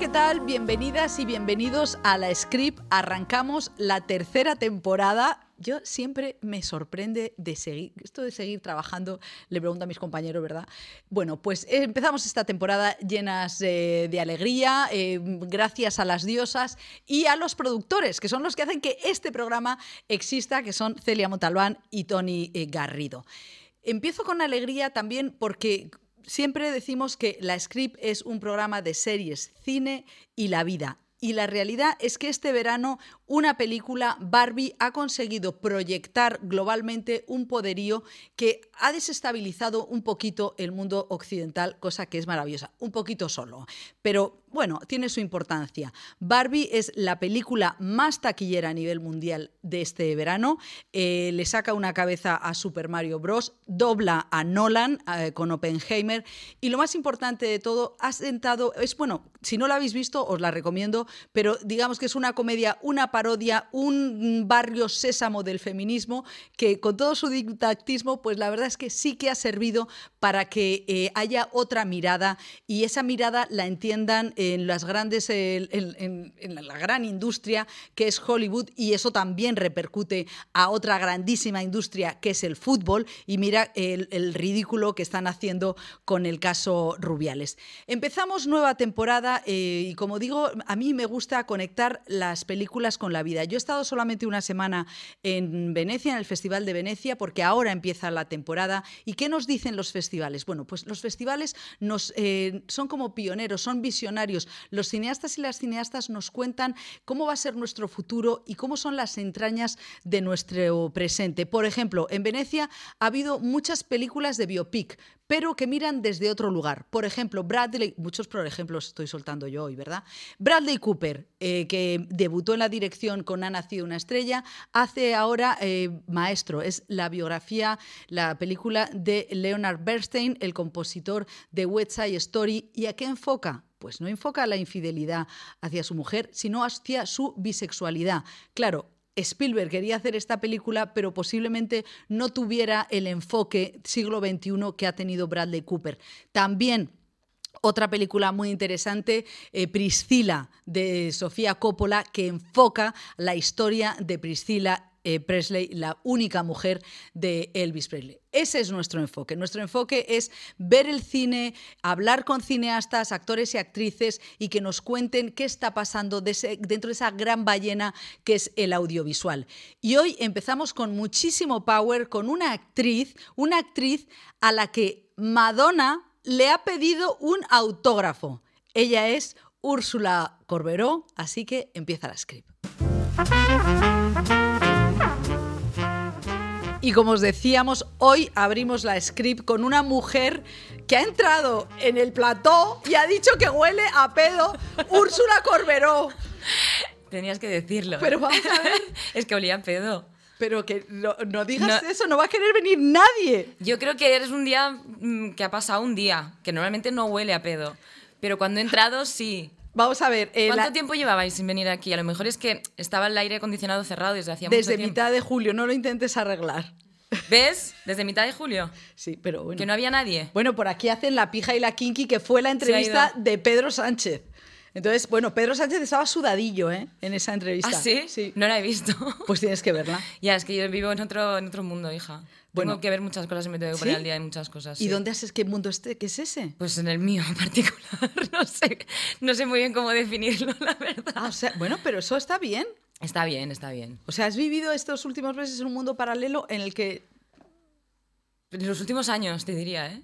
¿qué tal? Bienvenidas y bienvenidos a la Script. Arrancamos la tercera temporada. Yo siempre me sorprende de seguir, esto de seguir trabajando, le pregunto a mis compañeros, ¿verdad? Bueno, pues empezamos esta temporada llenas eh, de alegría, eh, gracias a las diosas y a los productores, que son los que hacen que este programa exista, que son Celia Montalbán y Tony eh, Garrido. Empiezo con alegría también porque siempre decimos que la Script es un programa de series, cine y la vida. Y la realidad es que este verano una película, Barbie, ha conseguido proyectar globalmente un poderío que ha desestabilizado un poquito el mundo occidental, cosa que es maravillosa, un poquito solo. Pero bueno, tiene su importancia. Barbie es la película más taquillera a nivel mundial de este verano. Eh, le saca una cabeza a Super Mario Bros., dobla a Nolan eh, con Oppenheimer y lo más importante de todo, ha sentado, es bueno, si no la habéis visto, os la recomiendo, pero digamos que es una comedia, una parodia, un barrio sésamo del feminismo que con todo su didactismo, pues la verdad es que sí que ha servido para que eh, haya otra mirada y esa mirada la entiendan en las grandes, en, la gran industria que es Hollywood y eso también repercute a otra grandísima industria que es el fútbol y mira el, el ridículo que están haciendo con el caso Rubiales. Empezamos nueva temporada eh, y como digo, a mí me gusta conectar las películas con la vida. Yo he estado solamente una semana en Venecia, en el Festival de Venecia, porque ahora empieza la temporada. ¿Y qué nos dicen los festivales? Bueno, pues los festivales eh, son como pioneros, son visionarios los cineastas y las cineastas nos cuentan cómo va a ser nuestro futuro y cómo son las entrañas de nuestro presente. Por ejemplo, en Venecia ha habido muchas películas de biopic, pero que miran desde otro lugar. Por ejemplo, Bradley, muchos por ejemplos estoy soltando yo hoy, ¿verdad? Bradley Cooper, eh, que debutó en la dirección con Ha nacido una estrella, hace ahora eh, Maestro, es la biografía, la película de Leonard Bernstein, el compositor de West Side Story, ¿y a qué enfoca? pues no enfoca la infidelidad hacia su mujer, sino hacia su bisexualidad. Claro, Spielberg quería hacer esta película, pero posiblemente no tuviera el enfoque siglo XXI que ha tenido Bradley Cooper. También otra película muy interesante, eh, Priscila, de Sofía Coppola, que enfoca la historia de Priscila eh, Presley, la única mujer de Elvis Presley. Ese es nuestro enfoque. Nuestro enfoque es ver el cine, hablar con cineastas, actores y actrices y que nos cuenten qué está pasando dentro de esa gran ballena que es el audiovisual. Y hoy empezamos con muchísimo power, con una actriz, una actriz a la que Madonna le ha pedido un autógrafo. Ella es Úrsula Corberó, así que empieza la script. Y como os decíamos, hoy abrimos la script con una mujer que ha entrado en el plató y ha dicho que huele a pedo Úrsula Corberó. Tenías que decirlo. Pero vamos a ver. es que olía a pedo. Pero que no, digas eso, no va a querer venir nadie. Yo creo que eres un día mm, que ha pasado un día, que normalmente no huele a pedo. Pero cuando he entrado, sí. Vamos a ver. Eh, ¿Cuánto tiempo llevabais sin venir aquí? A lo mejor es que estaba el aire acondicionado cerrado desde hacía mucho tiempo. Desde mitad de julio, no lo intentes arreglar. ¿Ves? Desde mitad de julio. Sí, pero bueno. Que no había nadie. Bueno, por aquí hacen la pija y la kinky, que fue la entrevista de Pedro Sánchez. Entonces, bueno, Pedro Sánchez estaba sudadillo ¿eh? en esa entrevista. ¿Ah, sí? Sí. No la he visto. Pues tienes que verla. ya, es que yo vivo en otro, en otro mundo, hija. Bueno, tengo que ver muchas cosas y me tengo que poner al día de muchas cosas. ¿Y dónde haces qué mundo este? ¿Qué es ese? Pues en el mío en particular. No sé, no sé muy bien cómo definirlo, la verdad. Ah, o sea, bueno, pero eso está bien. Está bien, está bien. O sea, has vivido estos últimos meses en un mundo paralelo en el que en los últimos años, te diría, ¿eh?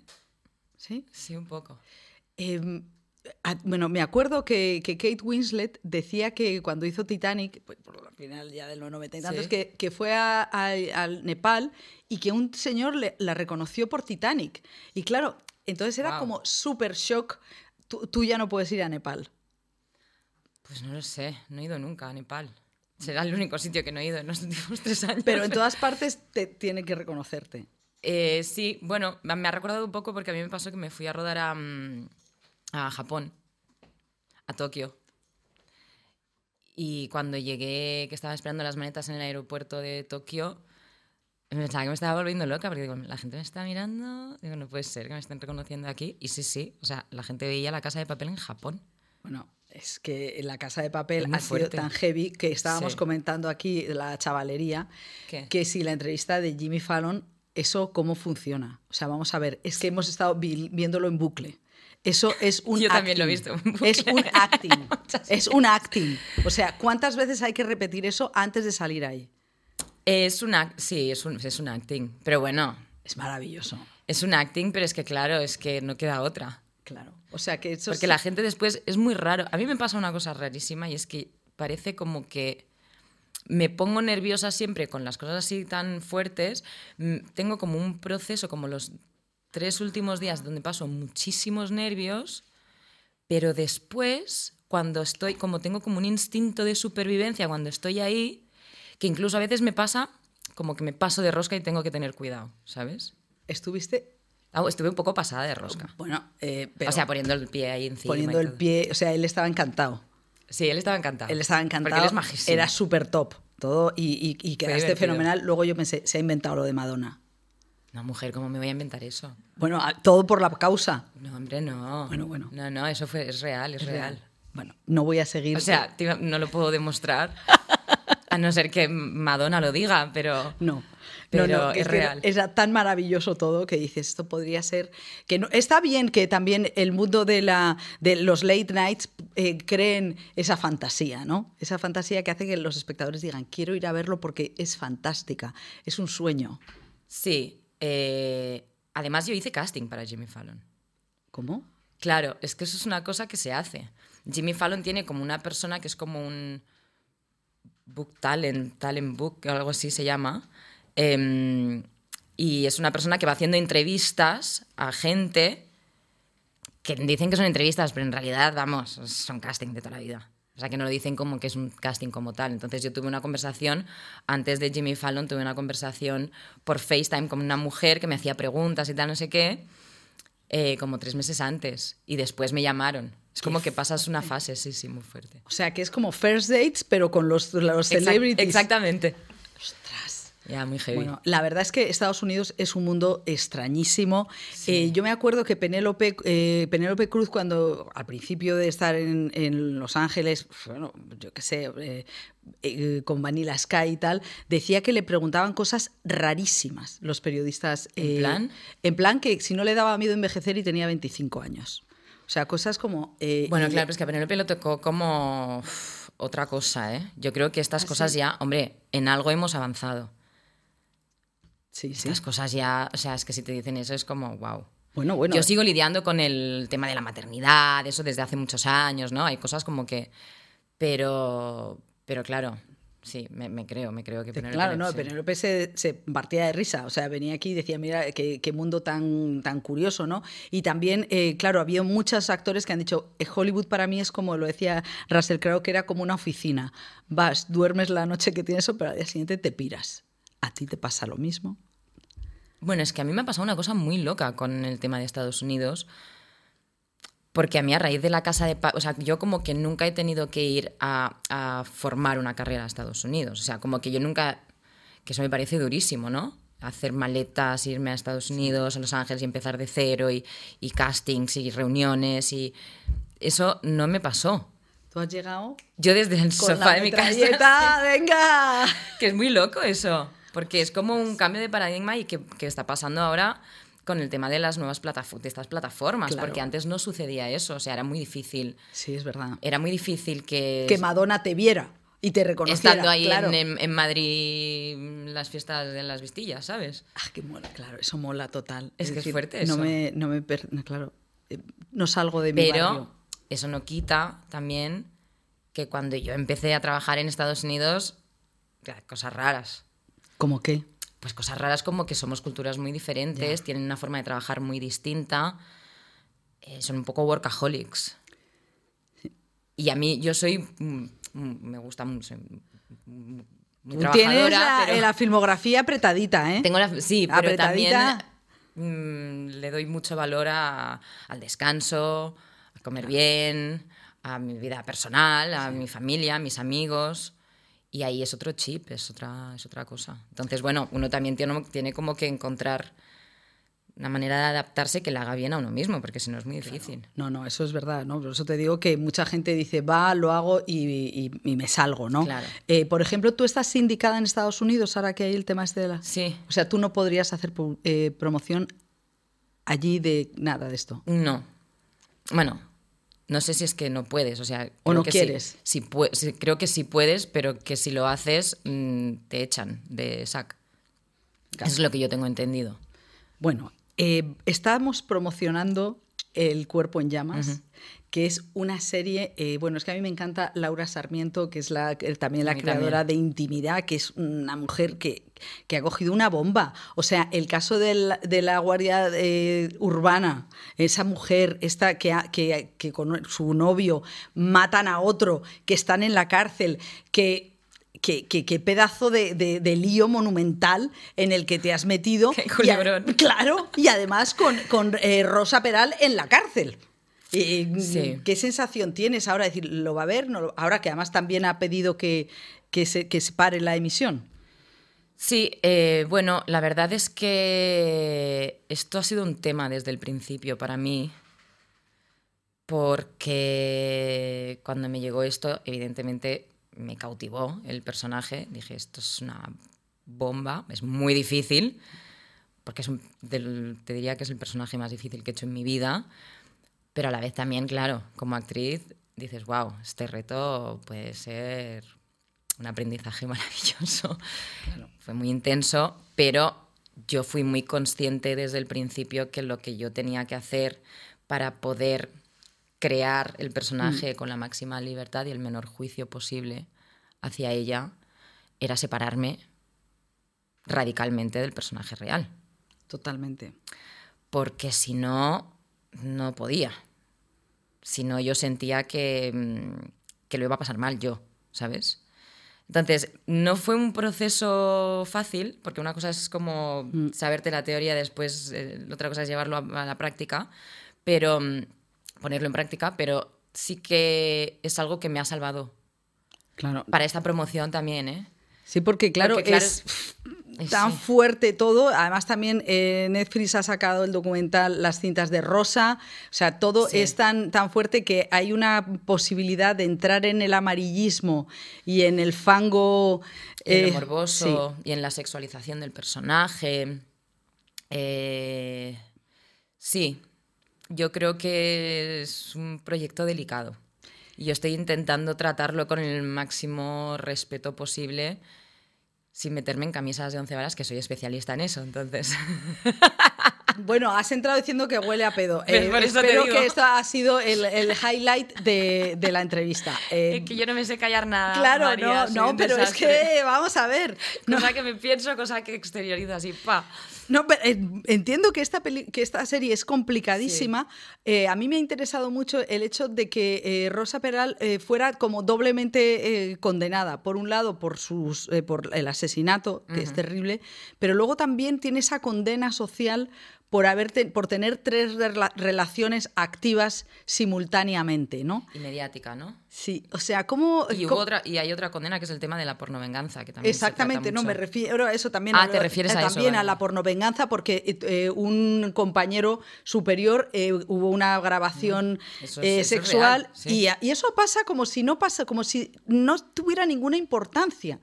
Sí. Sí, un poco. Em, bueno, me acuerdo que, Kate Winslet decía que cuando hizo Titanic, pues, por al final ya de los 90 y tantos, que, fue al Nepal y que un señor la reconoció por Titanic. Y claro, entonces era como súper shock. Tú, ya no puedes ir a Nepal. Pues no lo sé, no he ido nunca a Nepal. Será el único sitio que no he ido en los últimos tres años. Pero en todas partes te tiene que reconocerte. Eh, sí, bueno, me ha recordado un poco porque a mí me pasó que me fui a rodar a, mm, Japón, a Tokio. Y cuando llegué, que estaba esperando las maletas en el aeropuerto de Tokio, pensaba que me estaba volviendo loca porque digo, la gente me está mirando, digo, no puede ser que me estén reconociendo aquí. Y sí, sí, o sea, la gente veía la casa de papel en Japón. Bueno, Es que la casa de papel ha sido fuerte. tan heavy que estábamos Sí. comentando aquí la chavalería ¿Qué? que si la entrevista de Jimmy Fallon, eso cómo funciona. O sea, vamos a ver, es que hemos estado vi- viéndolo en bucle. Eso es un Yo también lo he acting. visto. Es un acting. es un acting. O sea, ¿cuántas veces hay que repetir eso antes de salir ahí? Es un act- sí, es un, es un acting. Pero bueno, Es maravilloso. es un acting, pero es que claro, es que no queda otra. Claro. O sea, que eso Porque la gente después es muy raro. A mí me pasa una cosa rarísima y es que parece como que me pongo nerviosa siempre con las cosas así tan fuertes. Mm, Tengo como un proceso, como los tres últimos días, donde paso muchísimos nervios, pero después, cuando estoy, como tengo como un instinto de supervivencia cuando estoy ahí, que incluso a veces me pasa como que me paso de rosca y tengo que tener cuidado, ¿sabes? estuviste, Ah, Estuve un poco pasada de rosca. bueno, eh, pero o sea, poniendo el pie ahí encima. poniendo el pie, o sea, él estaba encantado. Sí, él estaba encantado. Él estaba encantado. Porque él es majísimo. Era súper top. Todo y, y, y quedaste fenomenal. Luego yo pensé, se ha inventado lo de Madonna. No, mujer, ¿cómo me voy a inventar eso? Bueno, todo por la causa. No, hombre, no. Bueno, bueno. No, no, eso fue, es real, es, real. Bueno, no voy a seguir. O sea, tío, no lo puedo demostrar. A no ser que Madonna lo diga, pero. no. Pero no, no, es real. Era tan maravilloso todo que dices, esto podría ser. que no, Está bien que también el mundo de, la, de los late nights eh, creen esa fantasía, ¿no? Esa fantasía que hace que los espectadores digan, quiero ir a verlo porque es fantástica, es un sueño. Sí. Eh, además, yo hice casting para Jimmy Fallon. ¿Cómo? Claro, es que eso es una cosa que se hace. Jimmy Fallon tiene como una persona que es como un book talent, talent book, o algo así se llama. Em, y es una persona que va haciendo entrevistas a gente que dicen que son entrevistas, pero en realidad, vamos, son casting de toda la vida. O sea, que no lo dicen como que es un casting como tal. Entonces yo tuve una conversación, antes de Jimmy Fallon, tuve una conversación por FaceTime con una mujer que me hacía preguntas y tal, no sé qué eh, como tres meses antes y después me llamaron. Es como que pasas una fase, sí, sí, muy fuerte. O sea, que es como first dates, pero con los, los Exact- celebrities. exactamente. Ostras. Ya, muy heavy. Bueno, la verdad es que Estados Unidos es un mundo extrañísimo. Eh, yo me acuerdo que Penélope, eh, Penélope Cruz, cuando al principio de estar en, en Los Ángeles, bueno, yo qué sé, eh, eh, con Vanilla Sky y tal, decía que le preguntaban cosas rarísimas los periodistas. ¿En plan? En plan que si no le daba miedo envejecer y tenía 25 años. O sea, cosas como... bueno, claro, pero es que a Penélope lo tocó como uf, otra cosa, ¿eh? Yo creo que estas cosas ya, hombre, en algo hemos avanzado. Sí, sí. Estas cosas ya, o sea, es que si te dicen eso es como, wow. Bueno, bueno. Yo sigo lidiando con el tema de la maternidad, eso desde hace muchos años, ¿no? Hay cosas como que... Pero, pero claro, sí, me, me creo, me creo que Penélope... Claro, no, sí. Penélope se, se partía de risa, o sea, venía aquí y decía, mira, qué, qué mundo tan, tan curioso, ¿no? Y también, eh, claro, había muchos actores que han dicho, "Eh, Hollywood para mí es como lo decía Russell Crowe, que era como una oficina. Vas, duermes la noche que tienes pero al día siguiente te piras. ¿A ti te pasa lo mismo? Bueno, es que a mí me ha pasado una cosa muy loca con el tema de Estados Unidos. Porque a mí a raíz de la casa de... O sea, yo como que nunca he tenido que ir a, a formar una carrera a Estados Unidos. O sea, como que yo nunca... Que eso me parece durísimo, ¿no? Hacer maletas, irme a Estados Unidos, a Los Ángeles y empezar de cero y, y castings y reuniones y... Eso no me pasó. ¿Tú has llegado Yo desde el con sofá la de mi casa... ¡Venga! Que es muy loco eso, porque es como un cambio de paradigma y que, que está pasando ahora con el tema de las nuevas plataformas, de estas plataformas, Claro. porque antes no sucedía eso, o sea, era muy difícil. Sí, es verdad. Era muy difícil que, Que Madonna te viera y te reconociera. estando ahí claro. en, en- Madrid las fiestas de las vistillas, ¿sabes? Ah, que mola, claro, eso mola total. Es que es fuerte no eso. Me, no me, per- no, claro, eh, no salgo de mi Pero barrio. eso no quita también que cuando yo empecé a trabajar en Estados Unidos, cosas raras. ¿Cómo qué? pues cosas raras como que somos culturas muy diferentes, tienen una forma de trabajar muy distinta, eh, son un poco workaholics. Y a mí, yo soy, mm, mm, me gusta mucho, mm, muy Tú Tienes la, pero la filmografía apretadita, ¿eh? tengo la, sí, pero Apretadita. también mm, le doy mucho valor a- al descanso, a comer bien, a mi vida personal, a mi familia, a mis amigos. Y ahí es otro chip, es otra, es otra cosa. Entonces, bueno, uno también tiene, tiene como que encontrar una manera de adaptarse que le haga bien a uno mismo, porque si no es muy difícil. No, no, eso es verdad, ¿no? Por eso te digo que mucha gente dice, va, lo hago y, y- y me salgo, ¿no? Claro. Eh, por ejemplo, tú estás sindicada en Estados Unidos ahora que hay el tema este de la... Sí. O sea, tú no podrías hacer eh, promoción allí de nada de esto. No. Bueno, no sé si es que no puedes, o sea... O no que quieres. Sí pue- sí, creo que sí puedes, pero que si lo haces mm, te echan de SAC. Claro. Eso es lo que yo tengo entendido. Bueno, eh, estamos promocionando El cuerpo en llamas, que es una serie, eh, bueno, es que a mí me encanta Laura Sarmiento, que es la, también la creadora también. de Intimidad, que es una mujer que, que ha cogido una bomba. O sea, el caso del- de la Guardia eh, Urbana, esa mujer esta que, ha- que, que con su novio matan a otro, que están en la cárcel, que... que- que pedazo de, de- de lío monumental en el que te has metido. Qué Y a- claro, y además con, con, eh, Rosa Peral en la cárcel. Eh, Sí. ¿Qué sensación tienes ahora? Es decir, ¿lo va a ver? No ahora que además también ha pedido que, que, se, que se pare la emisión. Sí, eh, bueno, la verdad es que esto ha sido un tema desde el principio para mí, porque cuando me llegó esto, evidentemente me cautivó el personaje. Dije, esto es una bomba, es muy difícil, porque es un- del- te diría que es el personaje más difícil que he hecho en mi vida, pero a la vez también, claro, como actriz dices, wow, este reto puede ser un aprendizaje maravilloso. Fue muy intenso, pero yo fui muy consciente desde el principio que lo que yo tenía que hacer para poder crear el personaje con la máxima libertad y el menor juicio posible hacia ella era separarme radicalmente del personaje real, Totalmente. porque si no, no podía. Si no, yo sentía que, mm, que lo iba a pasar mal yo, ¿sabes? Entonces, no fue un proceso fácil, porque una cosa es como saberte la teoría, después eh, otra cosa es llevarlo a, a la práctica, pero mm, ponerlo en práctica, pero sí que es algo que me ha salvado. Claro. Para esta promoción también, ¿eh? Sí, porque claro, Porque, claro, es tan sí. fuerte todo. Además, también eh, Netflix ha sacado el documental Las cintas de Rosa. O sea, todo Sí. es tan, tan fuerte que hay una posibilidad de entrar en el amarillismo y en el fango. en lo eh, morboso y en la sexualización del personaje. Eh, sí, yo creo que es un proyecto delicado. Y Yo estoy intentando tratarlo con el máximo respeto posible sin meterme en camisas de once varas, que soy especialista en eso, entonces... Bueno, has entrado diciendo que huele a pedo. Pues Eh, por eso te espero digo. que esto ha sido el, el highlight de, de la entrevista. Eh, Es que yo no me sé callar nada. claro, María, no, no, pero es que vamos a ver. No, Cosa que me pienso, cosa que exteriorizo así, pa. No, pero, eh, entiendo que esta, peli- que esta serie es complicadísima. Eh, a mí me ha interesado mucho el hecho de que eh, Rosa Peral eh, fuera como doblemente eh, condenada. Por un lado, por, sus, eh, por el asesinato, que es terrible, pero luego también tiene esa condena social por, haberte, por tener tres rela- relaciones activas simultáneamente, ¿no? Y mediática, ¿no? Sí, o sea, ¿cómo...? Y, hubo otra, y hay otra condena que es el tema de la pornovenganza, que también se Exactamente, no, mucho. me refiero a eso también. Ah, a te refieres a eso, También a la pornovenganza, porque eh, un compañero superior eh, hubo una grabación Eso es- eh, eso sexual real, sí. y, y eso pasa como si no pasa, como si no tuviera ninguna importancia.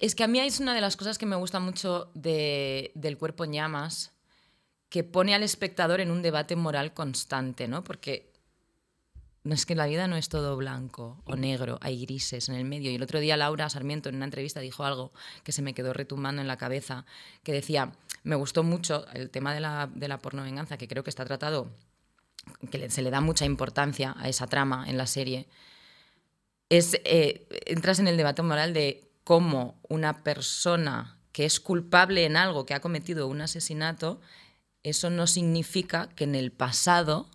Es que a mí es una de las cosas que me gusta mucho de- del cuerpo en llamas, que pone al espectador en un debate moral constante, ¿no? Porque no es que la vida no es todo blanco o negro, hay grises en el medio. Y el otro día Laura Sarmiento en una entrevista dijo algo que se me quedó retumbando en la cabeza, que decía, me gustó mucho el tema de la, de la pornovenganza, que creo que está tratado, que se le da mucha importancia a esa trama en la serie, es, eh, entras en el debate moral de cómo una persona que es culpable en algo, que ha cometido un asesinato, eso no significa que en el pasado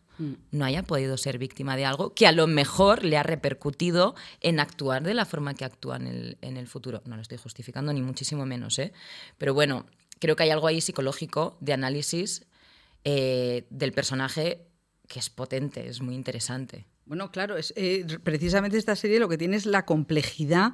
no haya podido ser víctima de algo que a lo mejor le ha repercutido en actuar de la forma que actúa en el, en el futuro. No lo estoy justificando ni muchísimo menos, ¿eh? Pero bueno, creo que hay algo ahí psicológico de análisis eh, del personaje que es potente, es muy interesante. Bueno, claro, es, eh, precisamente esta serie lo que tiene es la complejidad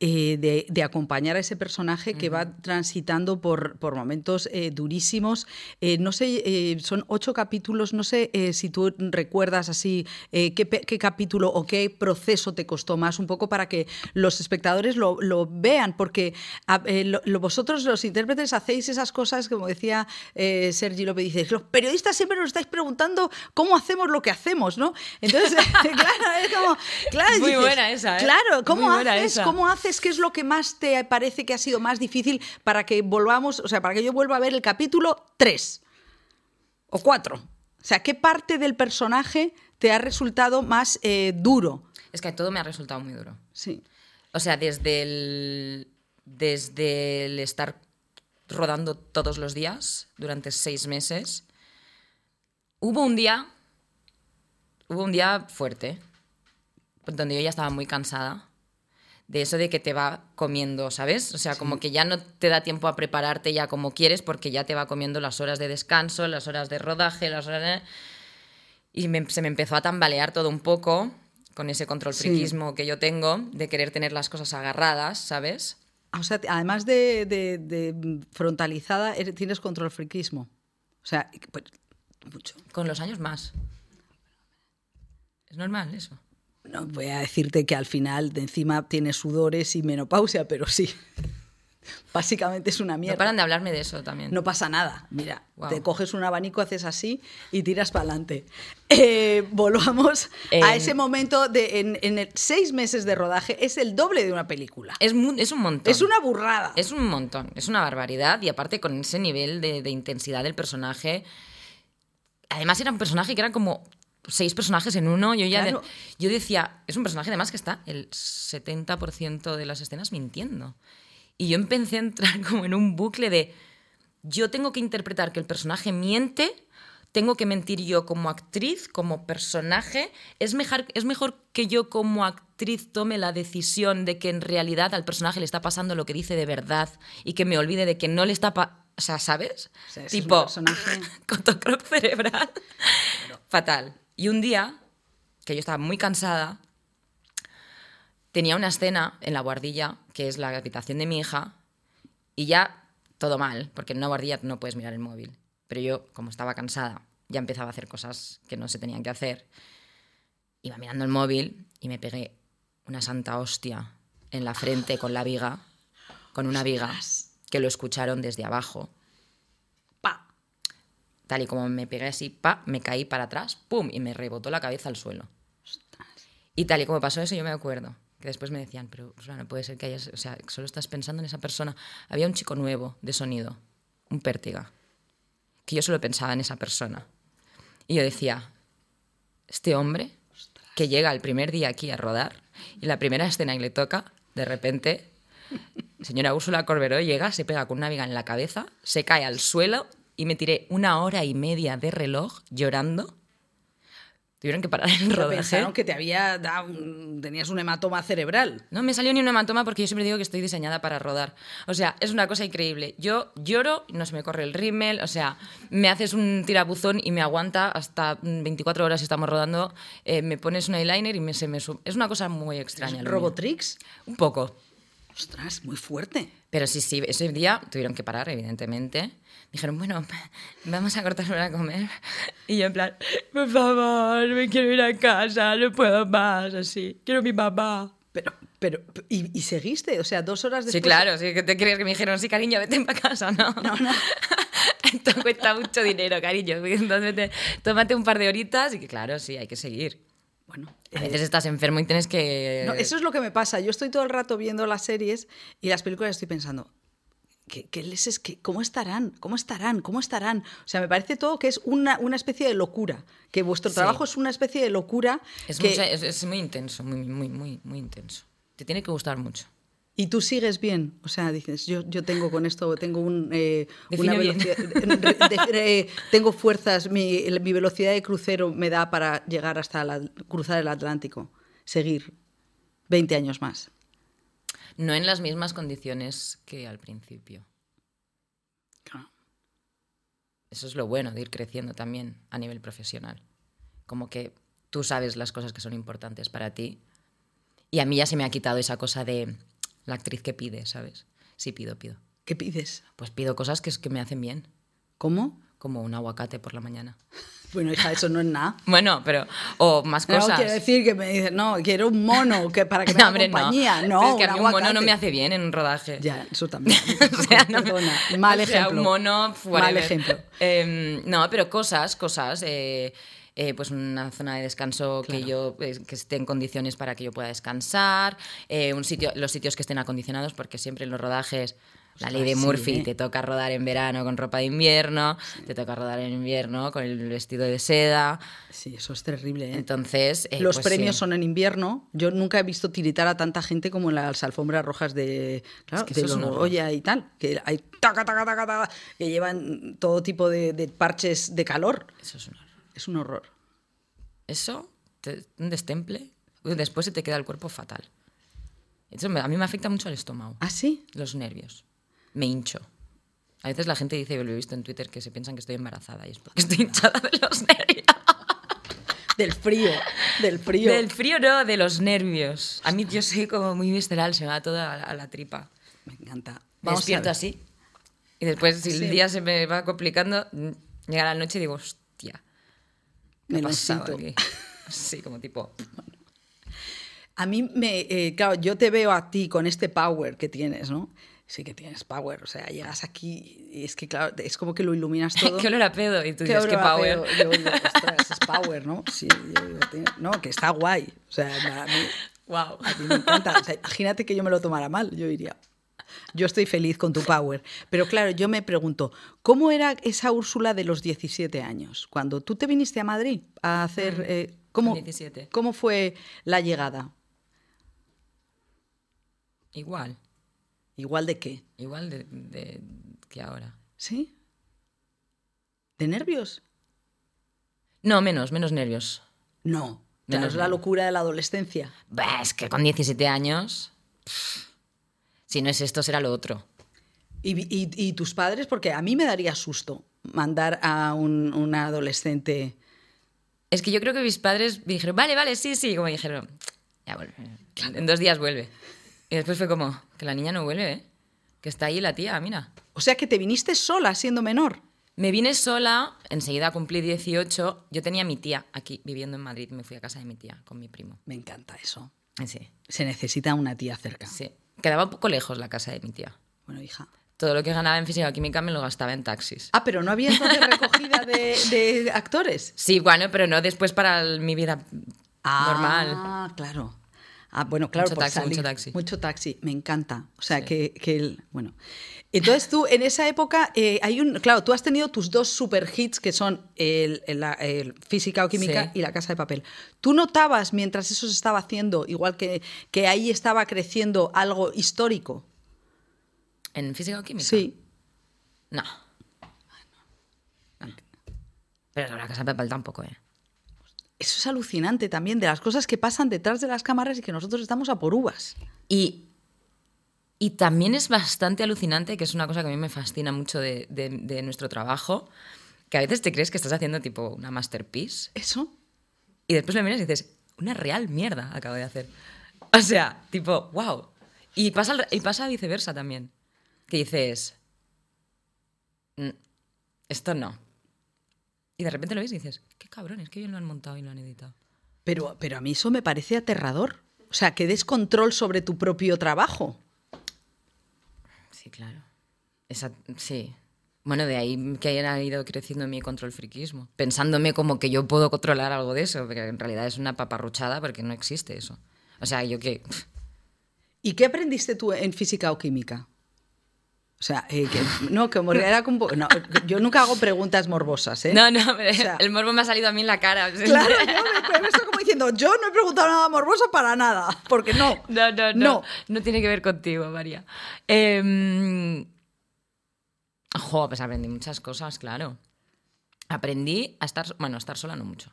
eh, de, de acompañar a ese personaje que va transitando por, por momentos eh, durísimos. Eh, no sé, son ocho capítulos, no sé si tú recuerdas así qué, qué capítulo o qué proceso te costó más, un poco para que los espectadores lo, lo vean, porque a- lo- lo- vosotros los intérpretes hacéis esas cosas, como decía Sergi López, dice, los periodistas siempre nos estáis preguntando cómo hacemos lo que hacemos, ¿no? Entonces, claro, es como, claro, Muy dices, buena esa, ¿eh? Claro, ¿cómo haces? esa. ¿Cómo haces? ¿Qué es lo que más te parece que ha sido más difícil para que volvamos, o sea, para que yo vuelva a ver el capítulo 3 o 4? O sea, ¿qué parte del personaje te ha resultado más eh, duro? Es que todo me ha resultado muy duro. Sí. O sea, desde el, desde el estar rodando todos los días durante seis meses, hubo un día, hubo un día fuerte, donde yo ya estaba muy cansada de eso de que te va comiendo, ¿sabes? O sea, como que ya no te da tiempo a prepararte ya como quieres porque ya te va comiendo las horas de descanso, las horas de rodaje, las horas de... Y me- se me empezó a tambalear todo un poco con ese control Sí. friquismo que yo tengo de querer tener las cosas agarradas, ¿sabes? O sea, además de, de- de frontalizada, tienes control friquismo. O sea, pues, mucho. Con los años más. Es normal eso. No voy a decirte que al final de encima tienes sudores y menopausia, pero sí. Básicamente es una No mierda. paran de hablarme de eso también. No pasa nada. Mira, te coges un abanico, haces así y tiras para adelante. volvamos a Eh, ese momento de en, en el seis meses de rodaje. Es el doble de una película. Es, es un montón. Es una burrada. Es un montón, es una barbaridad y aparte con ese nivel de, de intensidad del personaje. Además era un personaje que eran como seis personajes en uno. Yo ya de- yo decía, es un personaje además que está el 70% de las escenas mintiendo. Y yo empecé a entrar como en un bucle de yo tengo que interpretar que el personaje miente, tengo que mentir yo como actriz, como personaje. Es mejor, es mejor que yo como actriz tome la decisión de que en realidad al personaje le está pasando lo que dice de verdad y que me olvide de que no le está... o sea, ¿sabes? O sea, tipo, cerebral. Fatal. Y un día, que yo estaba muy cansada, tenía una escena en la guardilla, que es la habitación de mi hija, y ya todo mal, porque en una guardilla no puedes mirar el móvil. Pero yo, como estaba cansada, ya empezaba a hacer cosas que no se tenían que hacer. Iba mirando el móvil y me pegué una santa hostia en la frente con la viga, con una viga, que lo escucharon desde abajo. Tal y como me pegué así, pa, me caí para atrás, pum, y me rebotó la cabeza al suelo. Y tal y como pasó eso, yo me acuerdo. Que después me decían, pero no puede ser que hayas. O sea, solo estás pensando en esa persona. Había un chico nuevo de sonido, un pértiga, que yo solo pensaba en esa persona. Y yo decía, este hombre que llega el primer día aquí a rodar y la primera escena que le toca, de repente, señora Úrsula Corberó llega, se pega con una viga en la cabeza, se cae al suelo y me tiré una hora y media de reloj llorando. Tuvieron que parar el rodaje. pensaron que te había dado tenías un hematoma cerebral. No me salió ni un hematoma porque yo siempre digo que estoy diseñada para rodar. O sea, es una cosa increíble. Yo lloro, no se me corre el rímel, o sea, me haces un tirabuzón y me aguanta hasta mm, 24 horas si estamos rodando, eh, me pones un eyeliner y me, se me sube. Es una cosa muy extraña. Robotrix. Un poco. Ostras, muy fuerte. Pero sí, sí, ese día tuvieron que parar, evidentemente. Dijeron, bueno, vamos a cortar para comer. Y yo en plan, por favor, me quiero ir a casa, no puedo más, así. Quiero a mi papá. Pero, pero, ¿y, y seguiste? O sea, dos horas después. Sí, claro, sí, que te crees que me dijeron, sí, cariño, vete para casa, ¿no? No, no. Esto cuesta mucho dinero, cariño. Entonces, vete, tómate un par de horitas y que, claro, sí, hay que seguir. Bueno, A eh, veces estás enfermo y tienes que... no, eso es lo que me pasa. Yo estoy todo el rato viendo las series y las películas y estoy pensando, ¿qué, qué les es, qué- ¿cómo estarán? ¿Cómo estarán? ¿Cómo estarán? O sea, me parece todo que es una, una especie de locura. Que vuestro Sí. trabajo es una especie de locura. Es, que- mucha- es- es muy intenso, muy, muy, muy, muy intenso. Te tiene que gustar mucho. Y tú sigues bien. O sea, dices, yo, yo tengo con esto, tengo un, eh, una velocidad. de- de- eh, tengo fuerzas, mi, mi velocidad de crucero me da para llegar hasta la- cruzar el Atlántico. Seguir 20 años más. No en las mismas condiciones que al principio. Claro. Eso es lo bueno de ir creciendo también a nivel profesional. Como que tú sabes las cosas que son importantes para ti. Y a mí ya se me ha quitado esa cosa de la actriz que pide, ¿sabes? Sí, pido, pido. ¿Qué pides? Pues pido cosas que, que me hacen bien, ¿Cómo? Como un aguacate por la mañana. Bueno, hija, eso no es nada. Bueno, pero. O más No, cosas. quiero decir que me dicen, no, quiero un mono que para que me No, hombre, no. compañía. No, es que a mí un mono no me hace bien en un rodaje. Ya, eso también. O sea, no- Perdona, mal o sea, ejemplo. un mono, Mal ejemplo. Em, no, pero cosas, cosas. eh, eh, pues una zona de descanso que yo eh, que esté en condiciones para que yo pueda descansar, eh, un sitio, los sitios que estén acondicionados, porque siempre en los rodajes la ley de Ostras, sí, Murphy ¿eh? te toca rodar en verano con ropa de invierno, te toca rodar en invierno con el vestido de seda. Sí, eso es terrible. ¿eh? Entonces, eh, Los pues premios sí. son en invierno. Yo nunca he visto tiritar a tanta gente como en las alfombras rojas de, claro, que de es y tal. Que hay taca, taca, taca, taca, que llevan todo tipo de, de parches de calor. Eso es un horror. Es un horror. Eso, te- un destemple, después se te queda el cuerpo fatal. Eso a mí me afecta mucho al estómago, ¿Ah, sí? los nervios. Me hincho. A veces la gente dice, yo lo he visto en Twitter, que se piensan que estoy embarazada y es porque estoy hinchada de los nervios. Del frío. Del frío. Del frío no, de los nervios. A mí yo soy como muy visceral, se me va todo a, la- tripa. Me encanta. Me Vamos despierto así. Y después, si Sí. el día se me va complicando, llega la noche y digo, hostia, ¿qué ha pasado aquí? Sí, como tipo... A mí me, eh, claro, yo te veo a ti con este power que tienes, ¿no? Sí que tienes power, o sea, llegas aquí y es que, claro, es como que lo iluminas todo. ¿Qué olor a pedo? Y tú dices, qué power. Yo digo, ostras, es power, ¿no? Sí, yo digo, tiene- no, que está guay. O sea, a mí, Wow. a mí me encanta. O sea, imagínate que yo me lo tomara mal, yo diría. Yo estoy feliz con tu power. Pero claro, yo me pregunto, ¿cómo era esa Úrsula de los 17 años? Cuando tú te viniste a Madrid a hacer... eh, ¿cómo, 17. ¿Cómo fue la llegada? Igual. ¿Igual de qué? Igual de, de- que ahora. ¿Sí? ¿De nervios? No, menos, menos nervios. No. Menos Claro, es la locura de la adolescencia. Bah, es que con 17 años. pff, si no es esto, será lo otro. Y, y- y tus padres, porque a mí me daría susto mandar a un, una adolescente. Es que yo creo que mis padres dijeron, vale, vale, sí, sí. Como dijeron, ya vuelve. En dos días vuelve. Y después fue como, que la niña no vuelve, ¿eh? Que está ahí la tía, mira. O sea que te viniste sola siendo menor. Me vine sola, enseguida cumplí 18. Yo tenía a mi tía aquí viviendo en Madrid. Me fui a casa de mi tía con mi primo. Me encanta eso. Sí, Se necesita una tía cerca. sí. Quedaba un poco lejos la casa de mi tía. Bueno, hija. Todo lo que ganaba en física química me lo gastaba en taxis. Ah, pero no había entonces recogida de, de actores. Sí, bueno, pero no después para el- mi vida normal. Ah, claro. Ah, bueno, claro, Mucho por taxi, salir. mucho taxi. Mucho taxi, me encanta. O sea, Sí. que, que el- bueno. Entonces tú, en esa época, eh, hay un, claro, tú has tenido tus dos super hits que son el, el- la- el física o química Sí. y la casa de papel. ¿Tú notabas mientras eso se estaba haciendo, igual que, que ahí estaba creciendo algo histórico? ¿En física o química? Sí. No. No. Pero la casa de papel tampoco, ¿eh? Eso es alucinante también, de las cosas que pasan detrás de las cámaras y que nosotros estamos a por uvas. Y, y también es bastante alucinante, que es una cosa que a mí me fascina mucho de, de- de nuestro trabajo, que a veces te crees que estás haciendo tipo una masterpiece ¿Eso? y después lo miras y dices, una real mierda acabo de hacer. O sea, tipo, wow. Y pasa, y pasa viceversa también, que dices, "Mm, esto no. Y de repente lo ves y dices, qué cabrones, qué bien lo han montado y lo han editado. Pero, pero a mí eso me parece aterrador. O sea, que des control sobre tu propio trabajo. Sí, claro. Esa, sí. Bueno, de ahí que haya ido creciendo mi control friquismo. Pensándome como que yo puedo controlar algo de eso, porque en realidad es una paparruchada porque no existe eso. O sea, yo que... ¿Y qué aprendiste tú en física o química? O sea, eh, que, no, que mor- era como... No, yo nunca hago preguntas morbosas, ¿eh? No, no, sea- el morbo me ha salido a mí en la cara. Claro, yo me, me estoy como diciendo, yo no he preguntado nada morboso para nada, porque no. No, no, no. No. No, tiene que ver contigo, María. Eh, jo, pues aprendí muchas cosas, claro. Aprendí a estar, bueno, a estar sola no mucho,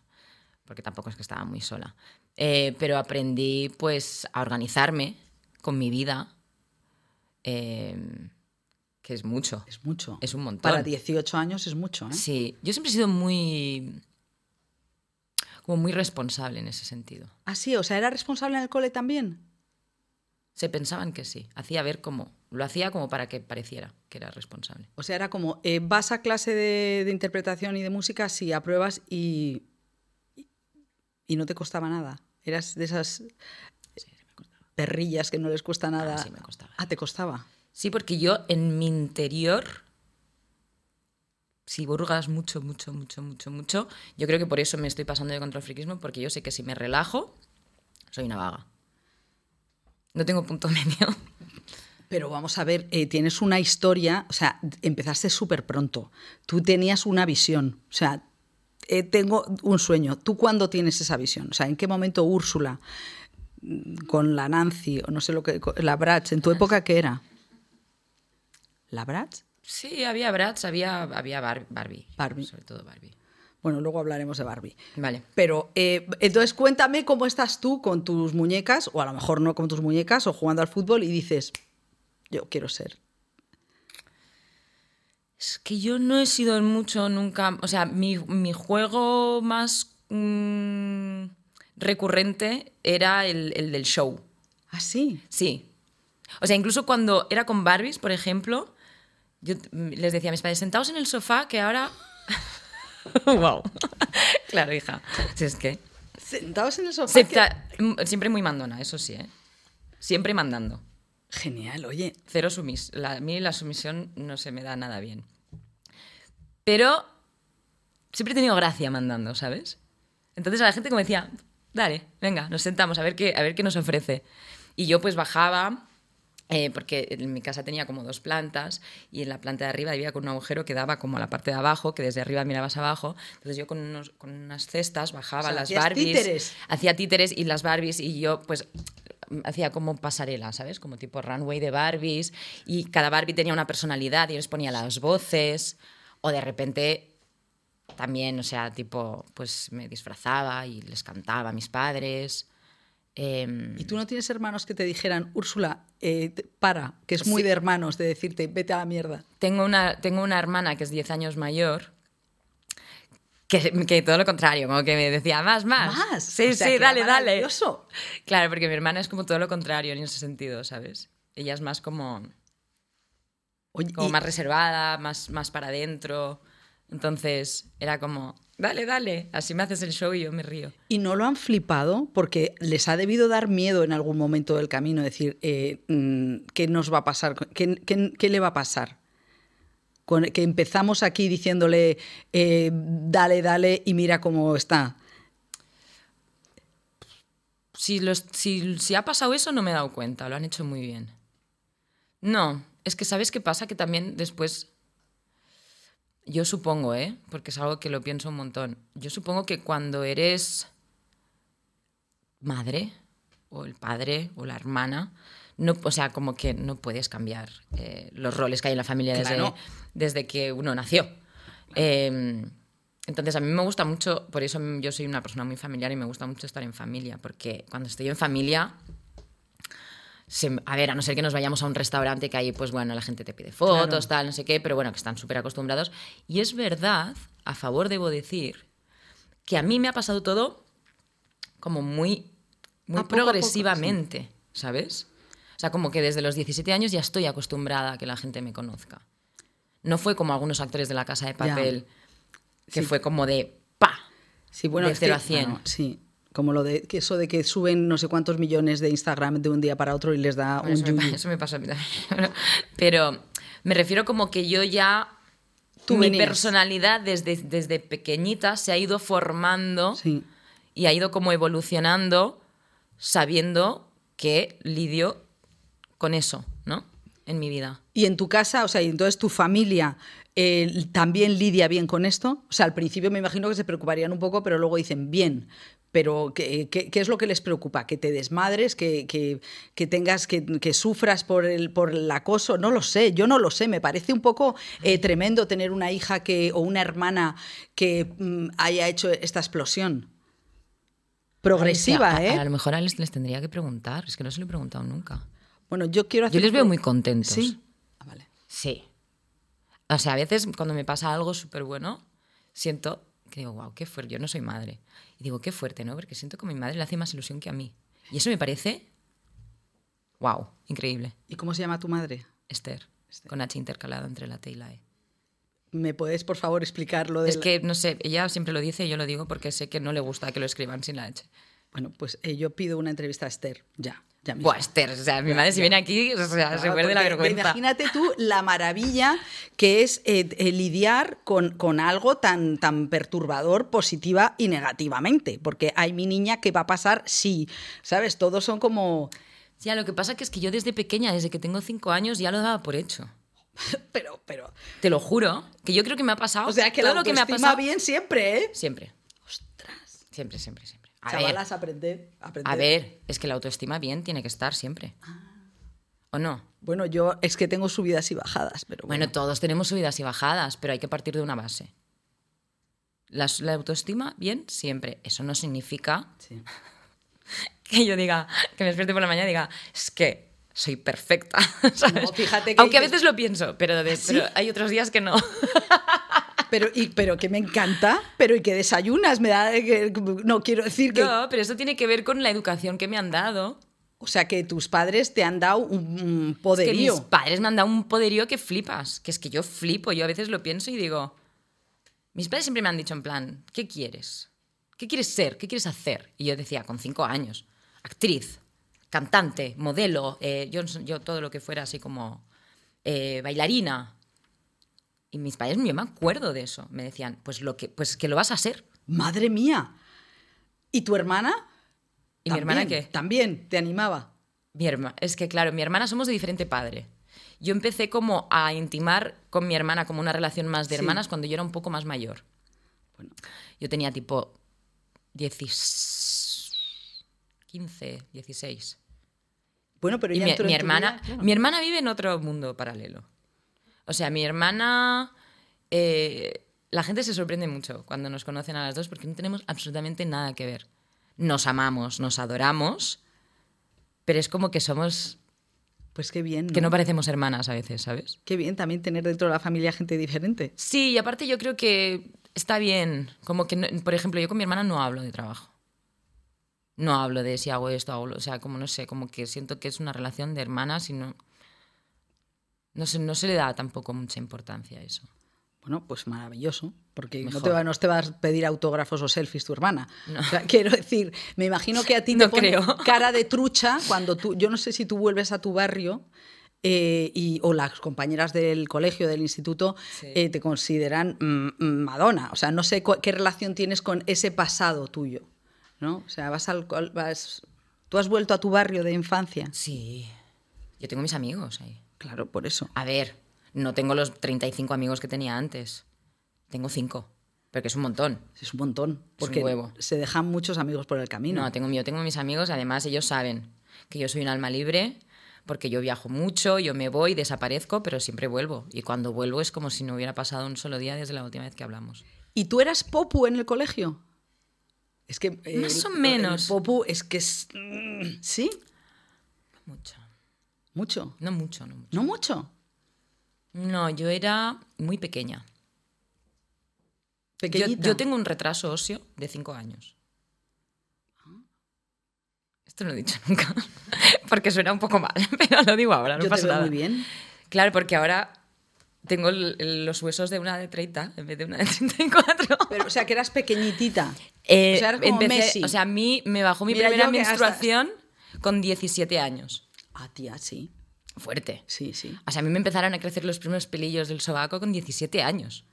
porque tampoco es que estaba muy sola. Eh, pero aprendí, pues, a organizarme con mi vida, eh, que es mucho. Es mucho. Es un montón. Para 18 años es mucho, ¿eh? Sí, yo siempre he sido muy. como muy responsable en ese sentido. Ah, sí, o sea, ¿era responsable en el cole también? Se pensaban que sí. Hacía ver cómo. Lo hacía como para que pareciera que era responsable. O sea, era como, eh, vas a clase de, de interpretación y de música, sí, apruebas y, y no te costaba nada. Eras de esas perrillas que no les cuesta nada. sí me costaba. Ah, te costaba. Sí, porque yo en mi interior, si burgas mucho, mucho, mucho, mucho, mucho, yo creo que por eso me estoy pasando de control friquismo, porque yo sé que si me relajo, soy una vaga. No tengo punto medio. Pero vamos a ver, eh, tienes una historia, o sea, empezaste súper pronto. Tú tenías una visión, o sea, eh, tengo un sueño. ¿Tú cuándo tienes esa visión? O sea, ¿en qué momento Úrsula, mm, con la Nancy, o no sé lo que, la Bratz, en tu época qué era? ¿La Bratz? Sí, había Bratz, había, había Bar- Barbie. Barbie. Sobre todo Barbie. Bueno, luego hablaremos de Barbie. Vale. Pero eh, entonces cuéntame cómo estás tú con tus muñecas, o a lo mejor no con tus muñecas, o jugando al fútbol y dices, yo quiero ser. Es que yo no he sido mucho nunca. O sea, mi, mi juego más mm, recurrente era el, el del show. ¿Ah, sí? Sí. O sea, incluso cuando era con Barbies, por ejemplo, yo les decía a mis padres, sentaos en el sofá que ahora. wow. claro, hija. Si es que. Sentados en el sofá. Que- Siempre muy mandona, eso sí, ¿eh? Siempre mandando. Genial, oye. Cero sumis. La, a mí la sumisión no se me da nada bien. Pero siempre he tenido gracia mandando, ¿sabes? Entonces a la gente como decía, dale, venga, nos sentamos a ver qué, a ver qué nos ofrece. Y yo pues bajaba, eh, porque en mi casa tenía como dos plantas y en la planta de arriba había con un agujero que daba como a la parte de abajo, que desde arriba mirabas abajo. Entonces yo con, unos- con unas cestas bajaba O sea, las Barbies. títeres. Hacía títeres y las Barbies y yo pues hacía como pasarela, ¿sabes? Como tipo runway de Barbies y cada Barbie tenía una personalidad y yo les ponía las voces o de repente también, o sea, tipo, pues me disfrazaba y les cantaba a mis padres. Em, ¿Y tú no tienes hermanos que te dijeran, Úrsula, eh, para, que es muy Sí. de hermanos, de decirte, vete a la mierda? tengo, una, tengo una hermana que es 10 años mayor. Que, que todo lo contrario, como que me decía, más, más. Más. Sí, O sea, sí, dale, dale. Claro, porque mi hermana es como todo lo contrario en ese sentido, ¿sabes? Ella es más como, Oye, como y- más reservada, más, más para adentro. Entonces era como, dale, dale, así me haces el show y yo me río. Y no lo han flipado porque les ha debido dar miedo en algún momento del camino, decir, eh, mm, ¿qué nos va a pasar? ¿Qué, qué- qué le va a pasar? Con, que empezamos aquí diciéndole, eh, dale, dale y mira cómo está. Si, los, si, si ha pasado eso no me he dado cuenta, lo han hecho muy bien. No, es que ¿sabes qué pasa? Que también después, yo supongo, ¿eh? Porque es algo que lo pienso un montón. Yo supongo que cuando eres madre, o el padre, o la hermana, no, o sea, como que no puedes cambiar eh, los roles que hay en la familia desde, Claro. desde que uno nació. Eh, entonces, a mí me gusta mucho, por eso yo soy una persona muy familiar y me gusta mucho estar en familia, porque cuando estoy en familia, se- a ver, a no ser que nos vayamos a un restaurante que ahí, pues bueno, la gente te pide fotos, Claro. tal, no sé qué, pero bueno, que están súper acostumbrados. Y es verdad, a favor debo decir, que a mí me ha pasado todo como muy, muy poco progresivamente, ¿sabes? O sea, como que desde los 17 años ya estoy acostumbrada a que la gente me conozca. No fue como algunos actores de la casa de papel, que Sí. fue como de ¡pa! Sí, bueno, De es que- cero a cien. claro, sí, como lo de que eso de que suben no sé cuántos millones de Instagram de un día para otro y les da Bueno, un eso, me, yuyu. pa- eso me pasó a mí también. Pero me refiero como que yo ya. Tú mi venías. personalidad desde, desde pequeñita se ha ido formando Sí. y ha ido como evolucionando sabiendo que lidio con eso, ¿no? En mi vida. Y en tu casa, o sea, y entonces tu familia eh, también lidia bien con esto. O sea, al principio me imagino que se preocuparían un poco, pero luego dicen bien. Pero ¿qué, qué- qué es lo que les preocupa? ¿Que te desmadres? ¿Que, que- que tengas que, que sufras por el, por el acoso? No lo sé, yo no lo sé. Me parece un poco eh, tremendo tener una hija que, o una hermana que mm, haya hecho esta explosión. Progresiva, A- a- ¿eh? A, lo mejor a les, les tendría que preguntar, es que no se lo he preguntado nunca. Bueno, yo quiero hacer. Yo les veo muy contentos. Sí. Ah, vale. Sí. O sea, a veces cuando me pasa algo súper bueno, siento Que digo, wow, qué fuerte. Yo no soy madre. Y digo, qué fuerte, ¿no? Porque siento que a mi madre le hace más ilusión que a mí. Y eso me parece, wow, increíble. ¿Y cómo se llama tu madre? Esther, con H intercalado entre la T y la E. ¿Me puedes, por favor, explicar lo de Es la- que, no sé, ella siempre lo dice y yo lo digo porque sé que no le gusta que lo escriban sin la H. Bueno, pues eh, yo pido una entrevista a Esther, ya. Ya. Buah, Esther, o sea, mi madre si viene aquí, o sea, se Claro, pierde la vergüenza. Imagínate tú la maravilla que es eh, eh, lidiar con, con algo tan, tan perturbador positiva y negativamente. Porque hay mi niña que va a pasar, sí. ¿Sabes? Todos son como. Ya, lo que pasa que es que yo desde pequeña, desde que tengo cinco años, ya lo daba por hecho. Pero, pero. Te lo juro, que yo creo que me ha pasado. O sea que todo la lo que me ha pasado. bien siempre, ¿eh? Siempre, Ostras. siempre, siempre, siempre. A ver, Chavalas, aprender. a ver, es que la autoestima bien tiene que estar siempre. ¿O no? Bueno, yo es que tengo subidas y bajadas, pero bueno. Bueno, todos tenemos subidas y bajadas, pero hay que partir de una base. La, la autoestima, bien, siempre. Eso no significa Sí. que yo diga, que me despierte por la mañana y diga, es que soy perfecta. ¿sabes? No, fíjate que Aunque a veces lo pienso, pero, de- ¿Sí? pero hay otros días que no. Pero, y, pero que me encanta, pero y que desayunas, me da. que- no quiero decir que. No, pero eso tiene que ver con la educación que me han dado. O sea, que tus padres te han dado un, Es que poderío. mis padres me han dado un poderío que flipas. Que es que yo flipo. Yo a veces lo pienso y digo. Mis padres siempre me han dicho en plan, ¿qué quieres? ¿Qué quieres ser? ¿Qué quieres hacer? Y yo decía, con cinco años, actriz, cantante, modelo, eh, yo, yo todo lo que fuera así como eh, bailarina. Y mis padres, yo me acuerdo de eso. Me decían, pues, lo que, pues que lo vas a ser. Madre mía. ¿Y tu hermana? ¿Y mi hermana qué? También, te animaba. Mi herma- es que, claro, mi hermana somos de diferente padre. Yo empecé como a intimar con mi hermana como una relación más de Sí. hermanas cuando yo era un poco más mayor. Bueno, Yo tenía tipo 10, 15, 16. bueno pero ella mi, entró mi en tu hermana, vida, claro. mi hermana vive en otro mundo paralelo. O sea, mi hermana... eh, la gente se sorprende mucho cuando nos conocen a las dos porque no tenemos absolutamente nada que ver. Nos amamos, nos adoramos, pero es como que somos... Pues qué bien. que ¿no? no parecemos hermanas a veces, ¿sabes? Qué bien también tener dentro de la familia gente diferente. Sí, y aparte yo creo que está bien. Como que, no- por ejemplo, yo con mi hermana no hablo de trabajo. No hablo de si hago esto, hago lo... O sea, como no sé, como que siento que es una relación de hermanas y no... No se, no se le da tampoco mucha importancia a eso. Bueno, pues maravilloso, porque no te, va, no te vas a pedir autógrafos o selfies tu hermana. O sea, quiero decir, me imagino que a ti te No pone creo. cara de trucha cuando tú, yo no sé si tú vuelves a tu barrio eh, y, o las compañeras del colegio, del instituto, Sí. eh, te consideran mm, mm, Madonna. O sea, no sé qué relación tienes con ese pasado tuyo, ¿no? O sea, vas al, vas, tú has vuelto a tu barrio de infancia. Sí. Yo tengo mis amigos ahí. Claro, por eso. A ver, no tengo los 35 amigos que tenía antes. Tengo 5. Pero que es un montón. Es un montón, porque huevo. se dejan muchos amigos por el camino. No, tengo, yo tengo mis amigos, además ellos saben que yo soy un alma libre, porque yo viajo mucho, yo me voy, desaparezco, pero siempre vuelvo. Y cuando vuelvo es como si no hubiera pasado un solo día desde la última vez que hablamos. ¿Y tú eras popu en el colegio? Es que. eh, Más o menos. el popu es que es. ¿Sí? Mucho. Mucho. No mucho, no mucho. No mucho. No, yo era muy pequeña. Yo, yo tengo un retraso óseo de 5 años. Esto no lo he dicho nunca, porque suena un poco mal, pero lo digo ahora, no Yo te pasa veo nada. muy bien. Claro, porque ahora tengo el- el- los huesos de una de 30 en vez de una de 34. Pero, o sea, que eras pequeñita. Eh, o sea, eras como empecé- Messi. o sea, a mí me bajó mi Mira, primera hasta- menstruación con 17 años. Ah, tía, sí. Fuerte. Sí, sí. O sea, a mí me empezaron a crecer los primeros pelillos del sobaco con 17 años.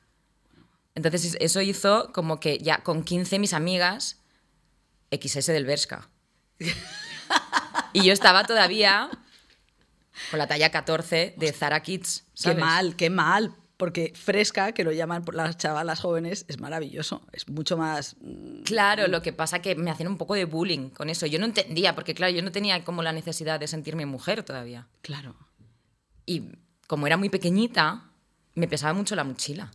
Entonces es- eso hizo como que ya con 15 mis amigas XS del Berska. y yo estaba todavía con la talla 14 de Zara Kids. Qué mal, qué mal. Porque fresca, que lo llaman por las chavalas jóvenes, es maravilloso. Es mucho más. mm, Claro, lo que pasa que me hacían un poco de bullying con eso. Yo no entendía, porque claro, yo no tenía como la necesidad de sentirme mujer todavía. Claro. Y como era muy pequeñita, me pesaba mucho la mochila.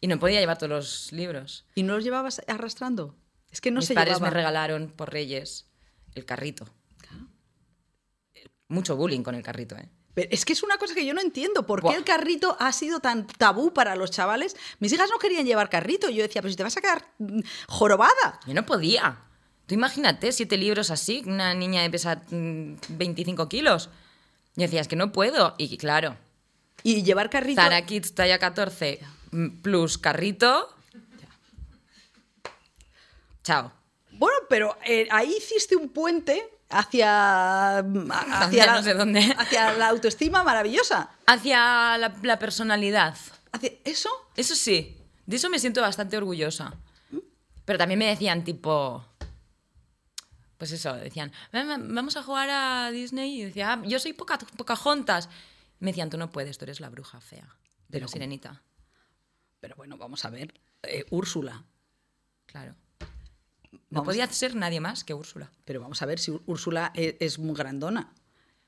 Y no podía llevar todos los libros. ¿Y no los llevabas arrastrando? Es que no Mis se padres llevaba. me regalaron por Reyes el carrito. Mucho bullying con el carrito, ¿eh? Pero es que es una cosa que yo no entiendo. ¿Por qué Buah. el carrito ha sido tan tabú para los chavales? Mis hijas no querían llevar carrito. Yo decía, pero si te vas a quedar mm, jorobada. Yo no podía. Tú imagínate siete libros así, una niña de pesa mm, 25 kilos. Y decías que no puedo. Y claro, Y llevar carrito. Zara Kids talla 14 mm, plus carrito. Chao. Bueno, pero eh, ahí hiciste un puente hacia, hacia, Hacia la, no sé dónde. hacia la autoestima maravillosa. Hacia la, la personalidad. Hacia eso. Eso sí, de eso me siento bastante orgullosa. Pero también me decían tipo... Pues eso, decían, "Ven, ven, vamos a jugar a Disney. Y decía, "Ah, yo soy poca, Pocahontas. Me decían, tú no puedes, tú eres la bruja fea de la sirenita. Pero bueno, vamos a ver. Eh, Úrsula. Claro. No Vamos. podía ser nadie más que Úrsula. Pero vamos a ver si Úr- Úrsula e- es, muy grandona.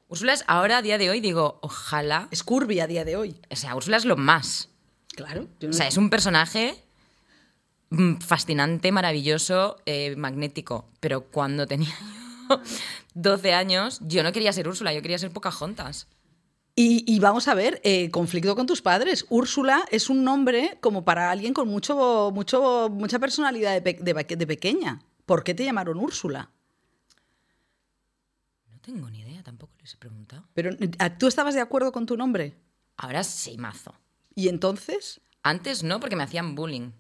Úrsula es ahora, a día de hoy, digo, ojalá. Es curvy a día de hoy. O sea, Úrsula es lo más. Claro. O sea, es un personaje mm, fascinante, maravilloso, eh, magnético. Pero cuando tenía yo 12 años, yo no quería ser Úrsula, yo quería ser Pocahontas. Y, y vamos a ver, eh, conflicto con tus padres. Úrsula es un nombre como para alguien con mucho, mucho, mucha personalidad de, pe- de pe- de pequeña. ¿Por qué te llamaron Úrsula? No tengo ni idea, tampoco les he preguntado. Pero ¿a- ¿tú estabas de acuerdo con tu nombre? Ahora sí, mazo. ¿Y entonces? Antes no, porque me hacían bullying.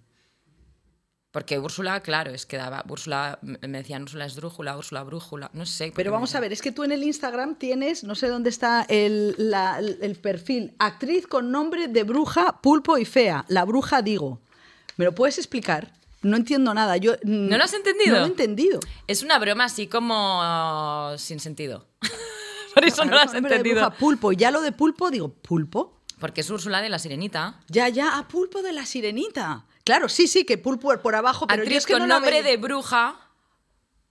Porque Úrsula, claro, es que daba. Úrsula, me decían Úrsula esdrújula, Úrsula brújula, no sé. Pero vamos a ver, es que tú en el Instagram tienes, no sé dónde está el, la- el perfil, actriz con nombre de bruja, pulpo y fea. La bruja digo. ¿Me lo puedes explicar? No entiendo nada. Yo, ¿No lo has entendido? No lo he entendido. Es una broma así como sin sentido. Por eso no lo Claro, has entendido. bruja, pulpo. Y ya lo de pulpo, digo, ¿pulpo? Porque es Úrsula de la Sirenita. Ya, ya, a pulpo de la sirenita. Claro, sí, sí, que pulpo por abajo, pero yo Actriz es que con no la nombre de bruja,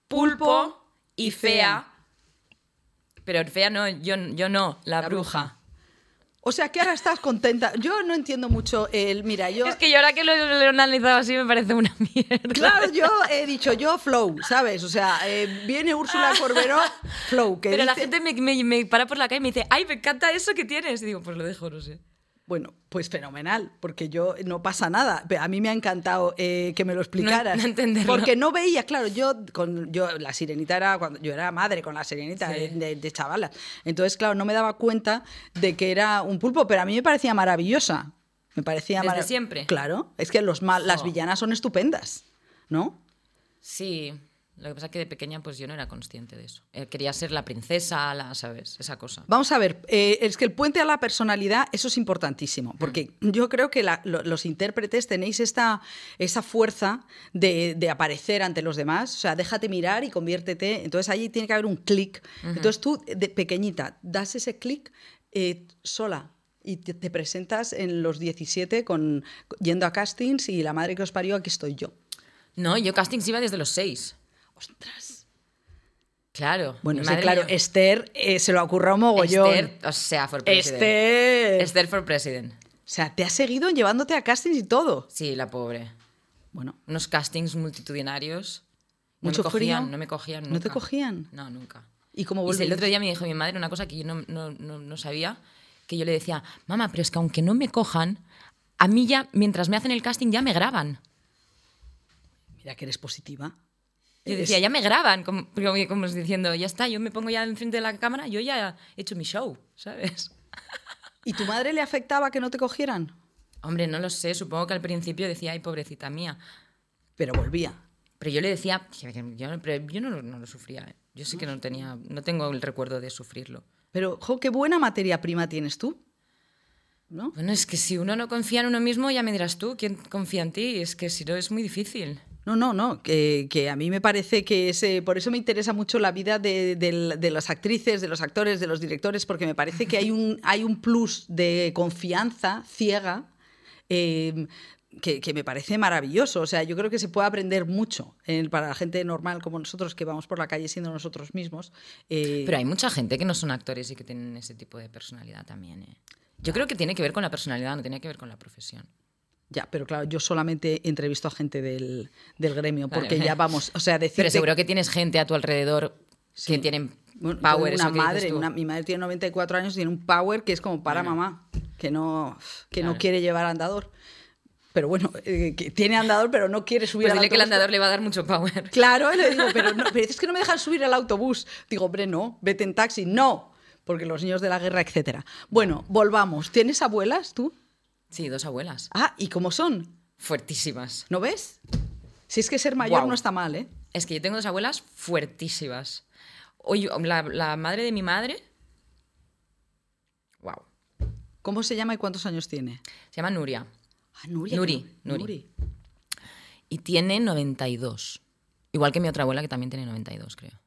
pulpo y fea. Pero fea no, yo, yo no, la, La bruja. bruja. O sea, que ahora estás contenta. Yo no entiendo mucho el. Mira, yo. Es que yo ahora que lo, lo he analizado así me parece una mierda. Claro, yo he dicho yo flow, ¿sabes? O sea, eh, viene Úrsula Corberó, flow. Que Pero la gente me, me- me para por la calle y me dice, ay, me encanta eso que tienes. Y digo, pues lo dejo, no sé. Bueno, pues fenomenal, porque yo no pasa nada. A mí me ha encantado eh, que me lo explicaras. no. Porque no veía, claro, yo con yo la sirenita era cuando yo era madre con la sirenita Sí. de, de, chavalas. Entonces, claro, no me daba cuenta de que era un pulpo, pero a mí me parecía maravillosa. Me parecía ¿Desde mara- siempre? Claro, es que los mal, las villanas son estupendas, ¿no? Sí, lo que pasa es que de pequeña pues yo no era consciente de eso. Eh, quería ser la princesa, la, ¿sabes? Esa cosa. Vamos a ver, eh, es que el puente a la personalidad, eso es importantísimo, porque yo creo que la- lo- los intérpretes tenéis esta, esa fuerza de, de aparecer ante los demás, o sea, déjate mirar y conviértete, entonces ahí tiene que haber un clic. Entonces tú, de pequeñita, das ese clic eh, sola. Y te, te presentas en los 17 con, yendo a castings y la madre que os parió, aquí estoy yo. No, yo castings iba desde los seis. ¡Ostras! Claro. Bueno, sí, madre claro, Esther eh, se lo ocurrió mogollón. Esther, o sea, for president. Esther. Esther for president. O sea, te ha seguido llevándote a castings y todo. Sí, la pobre. Bueno, Unos castings multitudinarios. No Mucho me cogían, frío. no me cogían ¿No te cogían? No, nunca. ¿Y cómo el otro día me dijo mi madre una cosa que yo no, no- no- no sabía, que yo le decía, mamá, pero es que aunque no me cojan, a mí ya, mientras me hacen el casting, ya me graban. Mira que eres positiva. Yo decía, ya me graban, como, como, diciendo, ya está, yo me pongo ya enfrente de la cámara, yo ya he hecho mi show, ¿sabes? ¿Y tu madre le afectaba que no te cogieran? Hombre, no lo sé, supongo que al principio decía, ay, pobrecita mía. Pero volvía. Pero yo le decía, yo, pero yo no, lo- no lo sufría. ¿eh? Yo sí que no tenía, no tengo el recuerdo de sufrirlo. Pero, jo, qué buena materia prima tienes tú. ¿No? Bueno, es que si uno no confía en uno mismo, ya me dirás tú, ¿quién confía en ti? Es que si no, es muy difícil. No, no, no, que, que a mí me parece que ese, por eso me interesa mucho la vida de, del- de las actrices, de los actores, de los directores, porque me parece que hay un, hay un plus de confianza ciega eh, que, que me parece maravilloso. O sea, yo creo que se puede aprender mucho eh, para la gente normal como nosotros, que vamos por la calle siendo nosotros mismos. eh, Pero hay mucha gente que no son actores y que tienen ese tipo de personalidad también. ¿eh? Yo creo que tiene que ver con la personalidad, no tiene que ver con la profesión. Ya, pero claro, yo solamente entrevisto a gente del, del gremio, porque vale. ya vamos, o sea, decirte... Pero seguro que tienes gente a tu alrededor que tienen power, una madre, una- mi madre tiene 94 años y tiene un power que es como para Bueno. mamá, que no, que no quiere llevar andador. Pero bueno, eh, que tiene andador, pero no quiere subir Pues al dile que el andador le va a dar mucho power. Claro, le digo, pero, no, pero es que no me dejan subir al autobús. Digo, hombre, no, vete en taxi. No, porque los niños de la guerra, etcétera. Bueno, volvamos. ¿Tienes abuelas tú? Sí, dos abuelas. Ah, ¿y cómo son? Fuertísimas. ¿No ves? Si es que ser mayor no está mal, ¿eh? Es que yo tengo dos abuelas fuertísimas. Oye, la, la madre de mi madre. Wow. ¿Cómo se llama y cuántos años tiene? Se llama Nuria. Ah, Nuria. Nuri, Nuri. Y tiene 92. Igual que mi otra abuela, que también tiene 92, creo.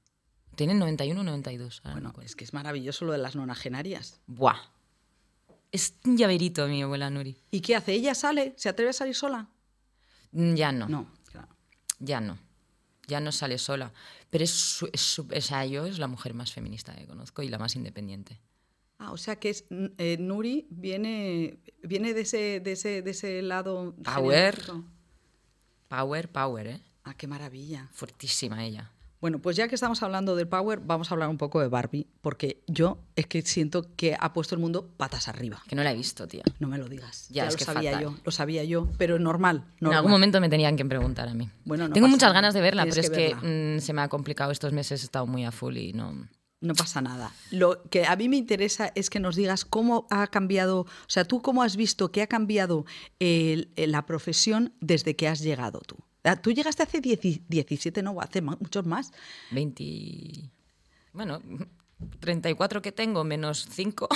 Tienen 91 o 92. ahora no me Bueno, es que es maravilloso lo de las nonagenarias. Buah. Es un llaverito mi abuela Nuri. ¿Y qué hace? ¿Ella sale? ¿Se atreve a salir sola? Mm, Ya no. No, claro. Ya no. Ya no sale sola. Pero es, su- es yo es la mujer más feminista que conozco y la más independiente. Ah, o sea que es eh, Nuri viene, viene de, ese, de, ese, de ese lado. Power. Power, power, ¿eh? Ah, qué maravilla. Fuertísima ella. Bueno, pues ya que estamos hablando del Power, vamos a hablar un poco de Barbie, porque yo es que siento que ha puesto el mundo patas arriba. Que no la he visto, tía. No me lo digas. Ya, Ya, es lo que sabía fatal. yo, lo sabía yo, pero normal. En algún momento me tenían que preguntar a mí. Bueno, no Tengo pasa muchas nada. ganas de verla, Tienes pero que es que mm, se me ha complicado estos meses, he estado muy a full y no... No pasa nada. Lo que a mí me interesa es que nos digas cómo ha cambiado, o sea, tú cómo has visto que ha cambiado el- el- la profesión desde que has llegado tú. Ah, Tú llegaste hace 10 17, no, hace muchos más. 20... Bueno, 34 que tengo, menos 5.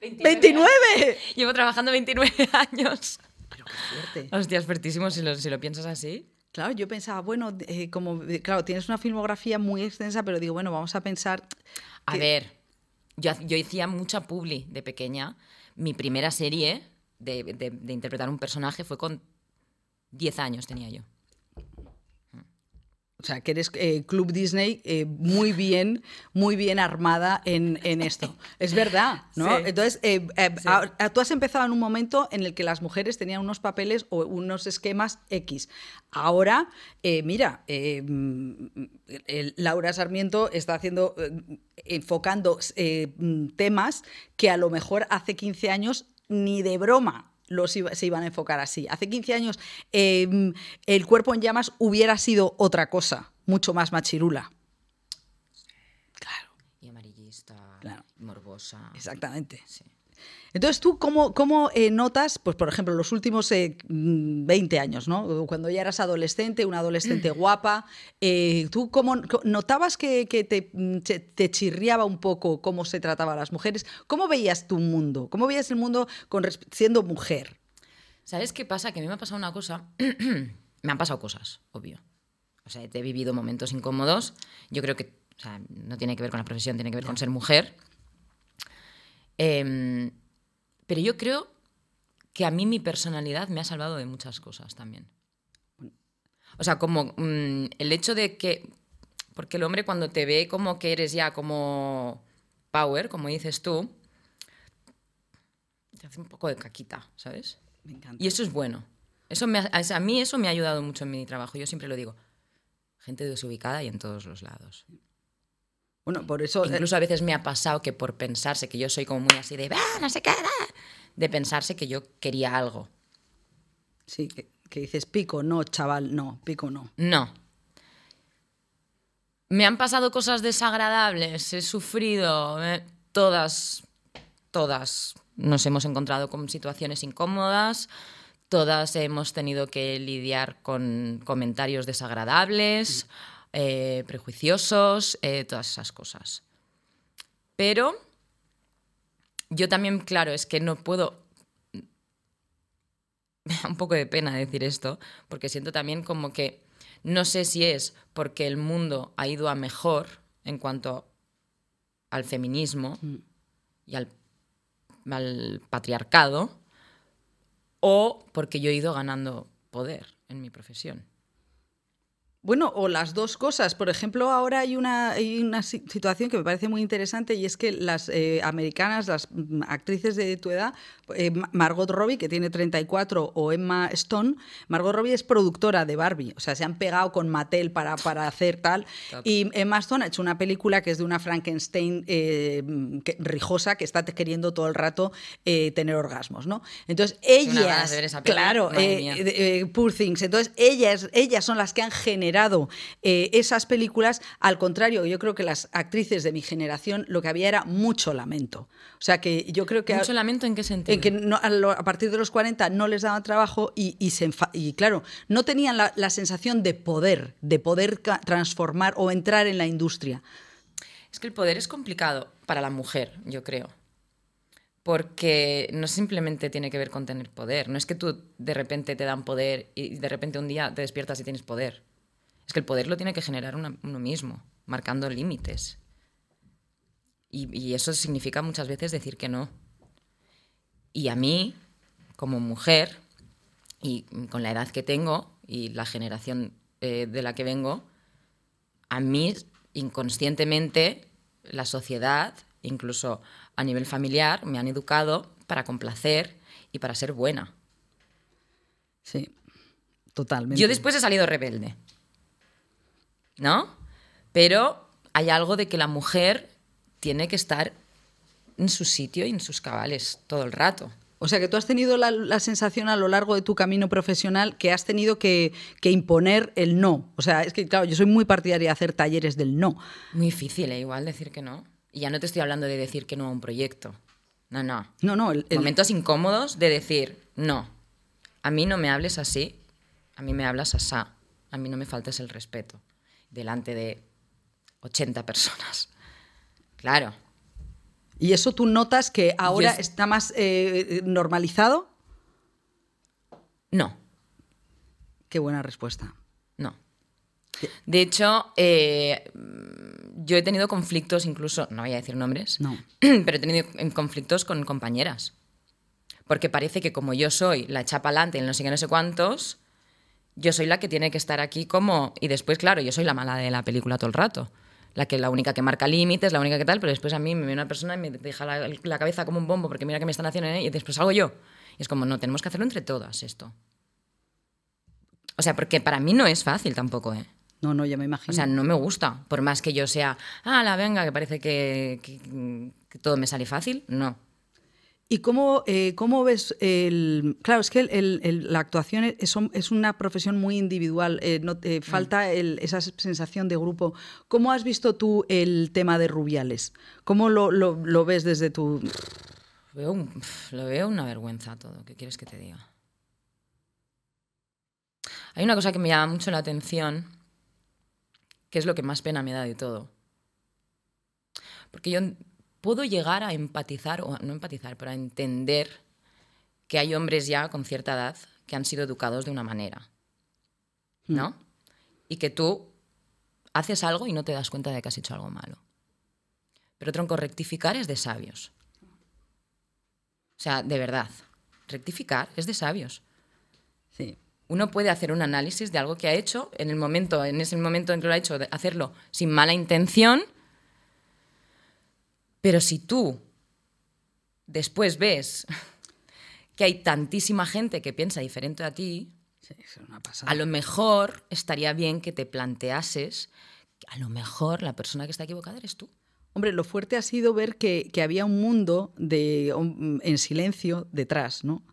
¡29! Llevo trabajando 29 años. Pero qué fuerte. Hostia, es fuertísimo si lo, si lo piensas así. Claro, yo pensaba, bueno, eh, como, eh, claro, tienes una filmografía muy extensa, pero digo, bueno, vamos a pensar. A ver, yo, yo hacía mucha publi de pequeña. Mi primera serie de, de- de interpretar un personaje fue con 10 años tenía yo. O sea, que eres eh, Club Disney eh, muy bien, muy bien armada en, en esto. Es verdad, ¿no? Sí. Entonces, eh, Sí. a- a- tú has empezado en un momento en el que las mujeres tenían unos papeles o unos esquemas X. Ahora, mira, mm, Laura Sarmiento está haciendo, enfocando temas que a lo mejor hace 15 años ni de broma los iba- se iban a enfocar así. Hace 15 años eh, el cuerpo en llamas hubiera sido otra cosa, mucho más machirula. Claro, Y amarillista, Claro. morbosa. exactamente. Sí. Entonces, ¿tú cómo, cómo, eh, notas, pues por ejemplo, los últimos eh, mm, 20 años, ¿no? Cuando ya eras adolescente, una adolescente guapa, eh, ¿tú cómo notabas que, que te, mm, te chirriaba un poco cómo se trataba a las mujeres? ¿Cómo veías tu mundo? ¿Cómo veías el mundo con siendo mujer? ¿Sabes qué pasa? Que a mí me ha pasado una cosa. me han pasado cosas, obvio. O sea, he vivido momentos incómodos. Yo creo que o sea, no tiene que ver con la profesión, tiene que ver con ser mujer. Em, pero yo creo que a mí mi personalidad me ha salvado de muchas cosas también. O sea, como mm, el hecho de que. Porque el hombre, cuando te ve como que eres ya como power, como dices tú, te hace un poco de caquita, ¿sabes? Me encanta. Y eso es bueno. Eso me ha- a mí eso me ha ayudado mucho en mi trabajo. Yo siempre lo digo. Gente desubicada y en todos los lados. Bueno, por eso... eh, Incluso a veces me ha pasado que por pensarse que yo soy como muy así de, "Ah, no sé qué, ah", de pensarse que yo quería algo. Sí, que, que dices pico, no, chaval, no, pico no. No. Me han pasado cosas desagradables, he sufrido, eh, todas, todas nos hemos encontrado con situaciones incómodas, todas hemos tenido que lidiar con comentarios desagradables, eh, prejuiciosos, eh, todas esas cosas. Pero yo también, claro, es que no puedo me da un poco de pena decir esto, porque siento también como que no sé si es porque el mundo ha ido a mejor en cuanto al feminismo y al, al patriarcado, o porque yo he ido ganando poder en mi profesión. Bueno, o las dos cosas. Por ejemplo, ahora hay una, hay una si- situación que me parece muy interesante y es que las eh, americanas, las mm, actrices de tu edad, eh, Ma- Margot Robbie, que tiene 34, o Emma Stone, Margot Robbie es productora de Barbie, o sea, se han pegado con Mattel para, para hacer tal. Y Emma Stone ha hecho una película que es de una Frankenstein eh, que- rijosa que está queriendo todo el rato tener orgasmos, ¿no? Entonces, ellas, de ver esa peli, claro, Poor Things. Entonces, ellas, ellas son las que han generado eh, esas películas. Al contrario, yo creo que las actrices de mi generación lo que había era mucho lamento. O sea, que yo creo que... ¿Mucho lamento en qué sentido? en que no- a, lo- a partir de los 40 no les daban trabajo y, y se enfa- y claro, no tenían la, la sensación de poder, de poder transformar o entrar en la industria. Es que el poder es complicado para la mujer, yo creo. Porque no simplemente tiene que ver con tener poder. No es que tú de repente te dan poder y de repente un día te despiertas y tienes poder. Es que el poder lo tiene que generar una- uno mismo, marcando límites. Y, y eso significa muchas veces decir que no. Y a mí, como mujer, y con la edad que tengo y la generación eh, de la que vengo, a mí inconscientemente la sociedad, incluso a nivel familiar, me han educado para complacer y para ser buena. Sí, totalmente. Yo después he salido rebelde, ¿no? Pero hay algo de que la mujer tiene que estar en su sitio y en sus cabales todo el rato. O sea, que tú has tenido la, la sensación a lo largo de tu camino profesional que has tenido que, que imponer el no. O sea, es que, claro, yo soy muy partidaria de hacer talleres del no. Muy difícil, ¿eh? igual decir que no. Y ya no te estoy hablando de decir que no a un proyecto. No, no. No, no, el, el- Momentos incómodos de decir, no, a mí no me hables así, a mí me hablas asá, a mí no me faltes el respeto delante de 80 personas. Claro, ¿Y eso tú notas que ahora es- está más eh, normalizado? no, Qué buena respuesta. no. De hecho, eh, yo he tenido conflictos incluso, no voy a decir nombres, No. pero he tenido conflictos con compañeras. Porque parece que como yo soy la chapa alante, el no sé qué, no sé cuántos, yo soy la que tiene que estar aquí como... Y después, claro, yo soy la mala de la película todo el rato. La que la única que marca límites, la única que tal, pero después a mí me viene una persona y me deja la, la cabeza como un bombo porque mira que me están haciendo ¿eh? y después salgo yo. Y es como, no, tenemos que hacerlo entre todas esto. O sea, porque para mí no es fácil tampoco, ¿eh? No, no, ya me imagino. O sea, no me gusta. Por más que yo sea, ah, la venga, que parece que, que- que todo me sale fácil. No. ¿Y cómo, eh, cómo ves el...? Claro, es que el- el- el- la actuación es, es una profesión muy individual, eh, no, te- falta el- esa sensación de grupo. ¿Cómo has visto tú el tema de Rubiales? ¿Cómo lo, lo- lo ves desde tu...? Veo un- lo veo una vergüenza todo. ¿Qué quieres que te diga? Hay una cosa que me llama mucho la atención, que es lo que más pena me da de todo. Porque yo puedo llegar a empatizar, o no empatizar, pero a entender que hay hombres ya con cierta edad que han sido educados de una manera. ¿No? Y que tú haces algo y no te das cuenta de que has hecho algo malo. Pero tronco, rectificar es de sabios. O sea, de verdad, rectificar es de sabios. Sí. Uno puede hacer un análisis de algo que ha hecho en el momento, en ese momento en que lo ha hecho, hacerlo sin mala intención. Pero si tú después ves que hay tantísima gente que piensa diferente a ti, Sí, es una pasada. a lo mejor estaría bien que te planteases que a lo mejor la persona que está equivocada eres tú. Hombre, lo fuerte ha sido ver que, que había un mundo de, en silencio detrás, ¿no?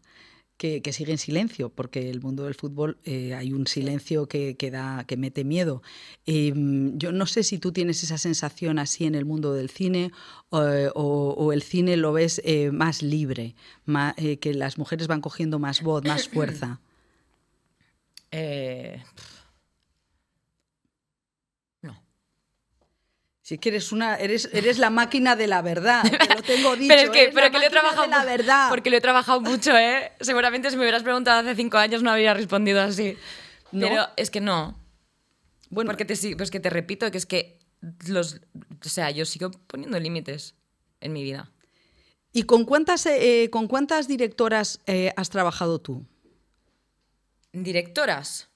Que, que sigue en silencio, porque el mundo del fútbol eh, hay un silencio que, que da, que mete miedo. Eh, yo no sé si tú tienes esa sensación así en el mundo del cine o, o- o el cine lo ves eh, más libre, eh, que las mujeres van cogiendo más voz, más fuerza. Eh, no. Si una, eres, eres la máquina de la verdad, te lo tengo dicho. pero es que, pero la que lo he trabajado la verdad. Porque lo he trabajado mucho, ¿eh? Seguramente si me hubieras preguntado hace cinco años no habría respondido así. ¿No? Pero es que no. bueno, Porque te, pues que te repito que es que los. O sea, yo sigo poniendo límites en mi vida. ¿Y con cuántas, eh, con cuántas directoras eh, has trabajado tú? Directoras.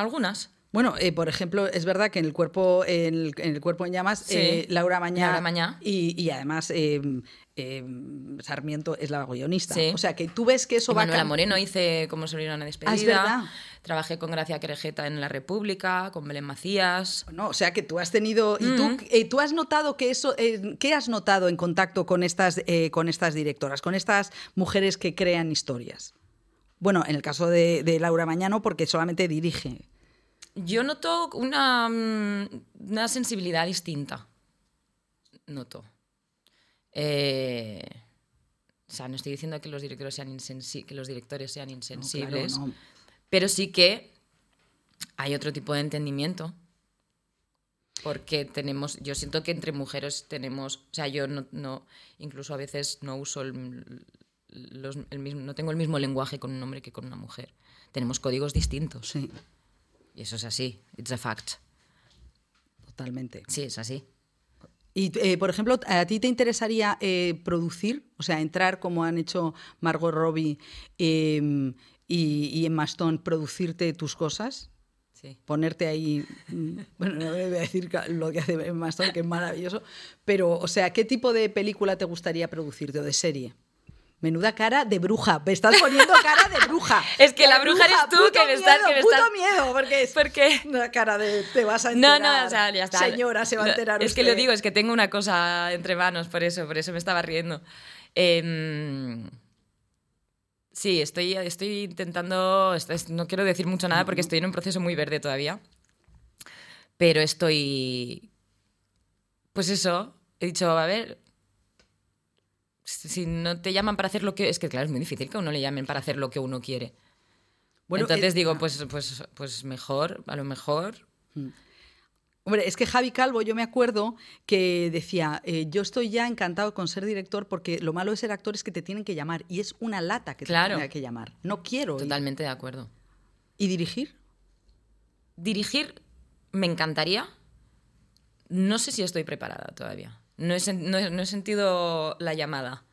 Algunas. Bueno, eh, por ejemplo, es verdad que en el cuerpo, en el, en el cuerpo en llamas, Sí. eh, Laura Mañá, Laura Mañá. Y, y además eh, eh, Sarmiento es la guionista. Sí. O sea que tú ves que eso Y va a Manuela Moreno hice como sobrina una despedida. Ah, es verdad. Trabajé con Gracia Querejeta en La República, con Belén Macías. No, o sea que tú has tenido y tú, eh, tú has notado que eso, ¿qué has notado en contacto con estas, eh, con estas directoras, con estas mujeres que crean historias? Bueno, en el caso de, de Laura Mañano, porque solamente dirige. Yo noto una, mm, una sensibilidad distinta. Noto. Eh, o sea, no estoy diciendo que los directores sean, insensi- que los directores sean No, insensibles, claro, no. pero sí que hay otro tipo de entendimiento. Porque tenemos, yo siento que entre mujeres tenemos, o sea, yo no, no incluso a veces no uso el, los- el mismo, no tengo el mismo lenguaje con un hombre que con una mujer. Tenemos códigos distintos. Sí, Y eso es así, it's a fact. totalmente. Sí, es así. Y, eh, por ejemplo, ¿a ti te interesaría eh, producir? O sea, entrar como han hecho Margot Robbie eh, y, y Emma Stone, producirte tus cosas? Sí. ponerte ahí, mm, bueno, no voy a decir lo que hace Emma Stone, que es maravilloso, pero, o sea, ¿qué tipo de película te gustaría producirte o de serie? Menuda cara de bruja, me estás poniendo cara de bruja. Es que la De bruja eres tú, puto que me estás- miedo, que me puto estás- miedo, porque es ¿Por qué? una cara de te vas a No, enterar. no, o sea, ya está. Señora, se va a enterar Es que lo digo, es que tengo una cosa entre manos, por eso, por eso me estaba riendo. Em, sí, estoy, estoy intentando, no quiero decir mucho nada porque estoy en un proceso muy verde todavía, pero estoy, pues eso, he dicho, a ver, si no te llaman para hacer lo que, es que claro, es muy difícil que a uno le llamen para hacer lo que uno quiere. Bueno, Entonces eh, digo, pues, pues, pues mejor, a lo mejor Hombre, es que Javi Calvo, yo me acuerdo que decía, eh, yo estoy ya encantado con ser director porque lo malo de ser actor es que te tienen que llamar y es una lata que Claro. te tenga que llamar. No quiero. ir. totalmente de acuerdo. ¿Y dirigir? Dirigir me encantaría. No sé si estoy preparada todavía. No he, no he- no he sentido la llamada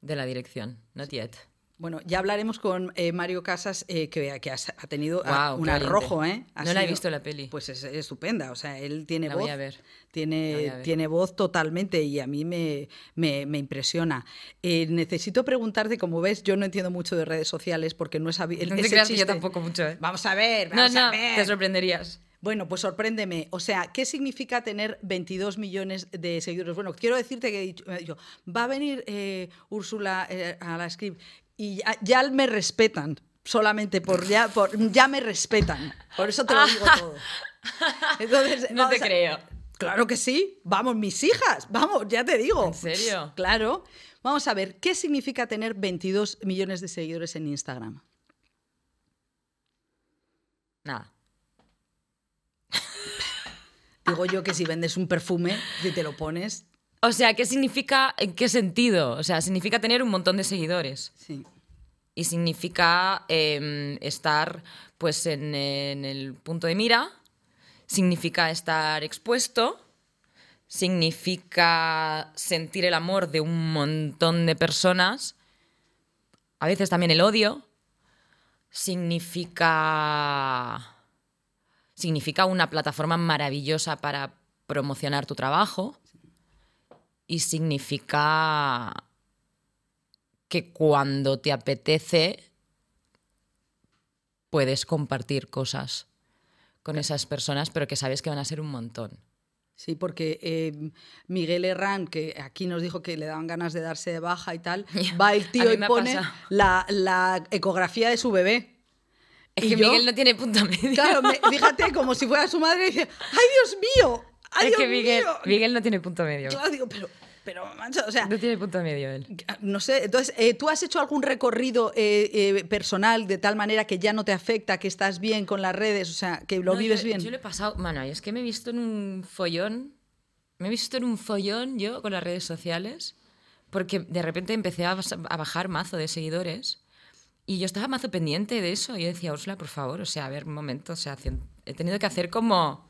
de la dirección. Not yet. Bueno, ya hablaremos con eh, Mario Casas, eh, que, que ha tenido un arrojo, ¿eh? Ha No la he sido- visto la peli. Pues es, es estupenda, o sea, él tiene La voz. voy a ver. Voy Tiene, a ver. tiene voz totalmente y a mí me, me- me impresiona. Eh, necesito preguntarte, como ves, yo no entiendo mucho de redes sociales porque no he sabido... No te creas que yo tampoco mucho, ¿eh? Vamos a ver, No, vamos no, a ver. te sorprenderías. Bueno, pues sorpréndeme. O sea, ¿qué significa tener 22 millones de seguidores? Bueno, quiero decirte que dicho, va a venir eh, Úrsula eh, a la script y ya, ya me respetan. Solamente por ya, por ya me respetan. Por eso te lo digo todo. Entonces, No te creo. Claro que sí. Vamos, mis hijas. Vamos, ya te digo. ¿En serio? Claro. Vamos a ver, ¿qué significa tener 22 millones de seguidores en Instagram? Nada. Digo yo que si vendes un perfume, si te lo pones, O sea, ¿qué significa? ¿En qué sentido? O sea, significa tener un montón de seguidores. sí. y significa em, estar pues en, en el punto de mira, significa estar expuesto, significa sentir el amor de un montón de personas, a veces también el odio, significa significa una plataforma maravillosa para promocionar tu trabajo y significa que cuando te apetece puedes compartir cosas con esas personas, pero que sabes que van a ser un montón. Sí, porque eh, Miguel Herrán, que aquí nos dijo que le daban ganas de darse de baja y tal, va el tío y pone la ecografía de su bebé. Es que yo- Miguel no tiene punto medio. Claro, me- fíjate, como si fuera su madre y dice, ¡ay, Dios mío! ¡Ay, es Dios que Miguel, mío! Miguel no tiene punto medio. Claro, digo, pero, pero, macho, o sea, No tiene punto medio él. no sé, entonces, eh, ¿tú has hecho algún recorrido eh, eh, personal de tal manera que ya no te afecta, que estás bien con las redes, o sea, que lo No, vives yo, bien? Yo lo he pasado. Bueno, es que me he visto en un follón. Me he visto en un follón yo con las redes sociales. Porque de repente empecé a, a bajar mazo de seguidores. Y yo estaba mazo pendiente de eso. Y yo decía, Úrsula, por favor, o sea, a ver, un momento. O sea, he tenido que hacer como.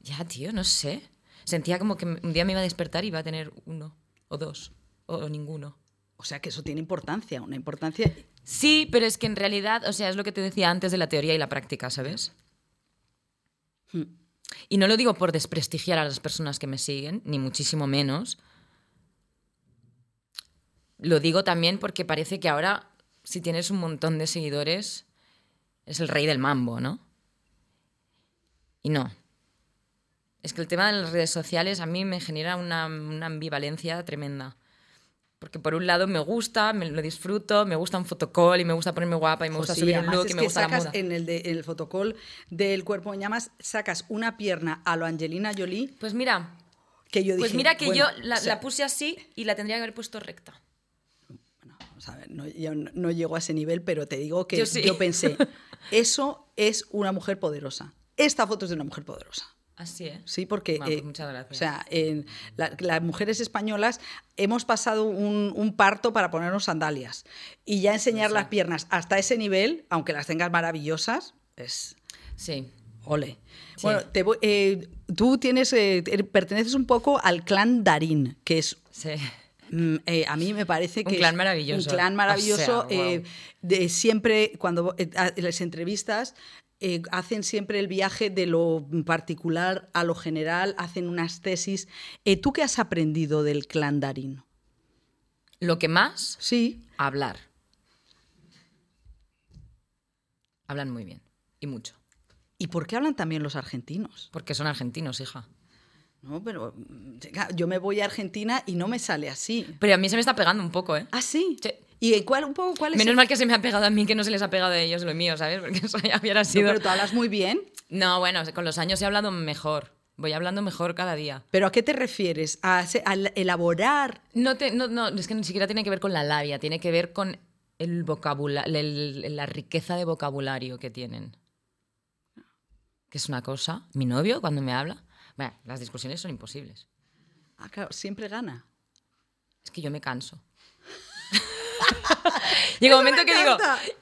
Ya, tío, no sé. Sentía como que un día me iba a despertar y iba a tener uno, o dos, o ninguno. O sea, que eso tiene importancia, una importancia... Sí, pero es que en realidad, o sea, es lo que te decía antes de la teoría y la práctica, ¿sabes? Y no lo digo por desprestigiar a las personas que me siguen, ni muchísimo menos. Lo digo también porque parece que ahora, si tienes un montón de seguidores, es el rey del mambo, ¿no? Y no. Es que el tema de las redes sociales a mí me genera una, una ambivalencia tremenda. Porque por un lado me gusta, me lo disfruto, me gusta un fotocall y me gusta ponerme guapa y me gusta Sí, subir un look es y me gusta la sacas moda. en el, de- en el fotocall del cuerpo en llamas, sacas una pierna a lo Angelina Jolie Pues mira, que yo dije. pues mira que bueno, yo la, o sea, la puse así y la tendría que haber puesto recta. No, yo no, llego a ese nivel, pero te digo que Yo pensé, eso es una mujer poderosa. Esta foto es de una mujer poderosa. Así, ¿eh? Sí, porque Bueno, pues eh, muchas gracias. o sea, en la- las mujeres españolas hemos pasado un, un parto para ponernos sandalias y ya enseñar las piernas hasta ese nivel, aunque las tengas maravillosas, es Sí. ole. Sí. Bueno, te voy- eh, tú tienes, eh, er- perteneces un poco al clan Darín, que es Sí. Mm, eh, a mí me parece Un que clan es maravilloso. Un clan maravilloso. O sea, eh, de siempre, cuando eh, las entrevistas, eh, hacen siempre el viaje de lo particular a lo general, hacen unas tesis. Eh, ¿Tú qué has aprendido del clan Darín? Lo que más, Sí. hablar. Hablan muy bien. Y mucho. ¿Y por qué hablan también los argentinos? Porque son argentinos, hija. No, pero mm, yo me voy a Argentina y no me sale así. Pero a mí se me está pegando un poco, ¿eh? ¿Ah, sí? Sí. ¿Y cuál, un poco, cuál es Menos el- mal que se me ha pegado a mí que no se les ha pegado a ellos lo mío, ¿sabes? Porque eso ya hubiera No, sido... pero tú hablas muy bien. No, bueno, con los años he hablado mejor. Voy hablando mejor cada día. ¿Pero a qué te refieres? ¿A, se- a elaborar No, te, no, no, es que ni siquiera tiene que ver con la labia, tiene que ver con el vocabulario, la riqueza de vocabulario que tienen. Que es una cosa. Mi novio, cuando me habla, bueno, las discusiones son imposibles. Ah, claro, siempre gana. Es que yo me canso. Llega un momento me que digo,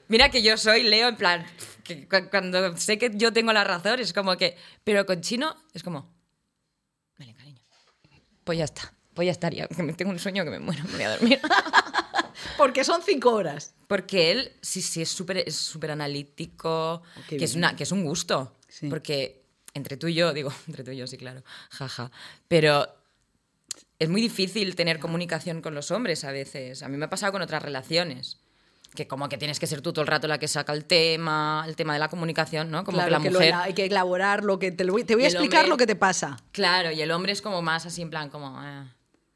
mira que yo soy Leo, en plan, que cu- cuando sé que yo tengo la razón, es como que, pero con Chino es como, vale, cariño, pues ya está, pues ya estaría, que me tengo un sueño que me muero, me voy a dormir. Porque son cinco horas. Porque él sí, sí, es súper es súper analítico, qué que es, una, que es un gusto. Sí. Porque entre tú y yo, digo, entre tú y yo, sí, claro, jaja. Pero es muy difícil tener comunicación con los hombres a veces. A mí me ha pasado con otras relaciones. Que como que tienes que ser tú todo el rato la que saca el tema, el tema de la comunicación, ¿no? Como Claro, que la que mujer... hay que elaborar lo que te, lo voy, te voy a explicar hombre- lo que te pasa. Claro, y el hombre es como más así en plan, como... eh,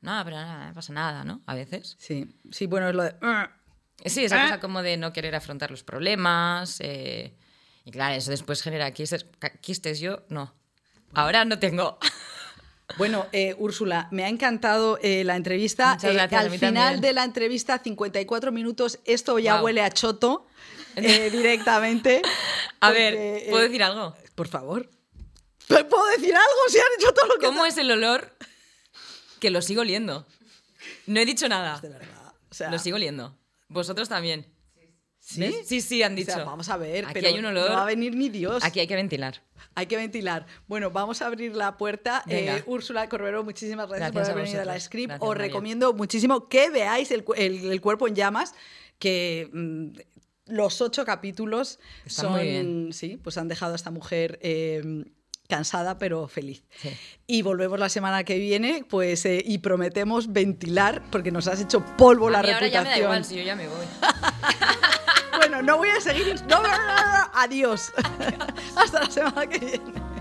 no, pero nada, no pasa nada, ¿no? A veces. Sí, sí, bueno, es lo de. "Ah". Sí, esa cosa como de no querer afrontar los problemas. eh, y claro, eso después genera quistes. yo, no. Ahora no tengo. Bueno, eh, Úrsula, me ha encantado eh, la entrevista. Muchas Eh, gracias, a al mí final también. de la entrevista, 54 minutos, esto ya huele a choto directamente. A porque, ver, ¿puedo decir algo? Por favor. ¿Puedo decir algo si han hecho todo lo que ¿Cómo es el olor que lo sigo oliendo? No he dicho nada. De verdad. O sea, Lo sigo oliendo. Vosotros también. ¿Sí? ¿Ves? Sí, sí, han O dicho. sea, vamos a ver, Aquí pero hay un olor. no va a venir ni Dios. Aquí hay que ventilar. Hay que ventilar. Bueno, vamos a abrir la puerta. Eh, Úrsula Corbero, muchísimas gracias, por haber venido a la script. Gracias, Os María. recomiendo muchísimo que veáis el, el- el cuerpo en llamas, que mm, los ocho capítulos Están son, muy bien. sí, pues han dejado a esta mujer eh, cansada pero feliz. Sí. Y volvemos la semana que viene, pues eh, y prometemos ventilar porque nos has hecho polvo la ahora ya reputación. me da igual si yo ya me voy. No voy a seguir. Adiós. Hasta la semana que viene.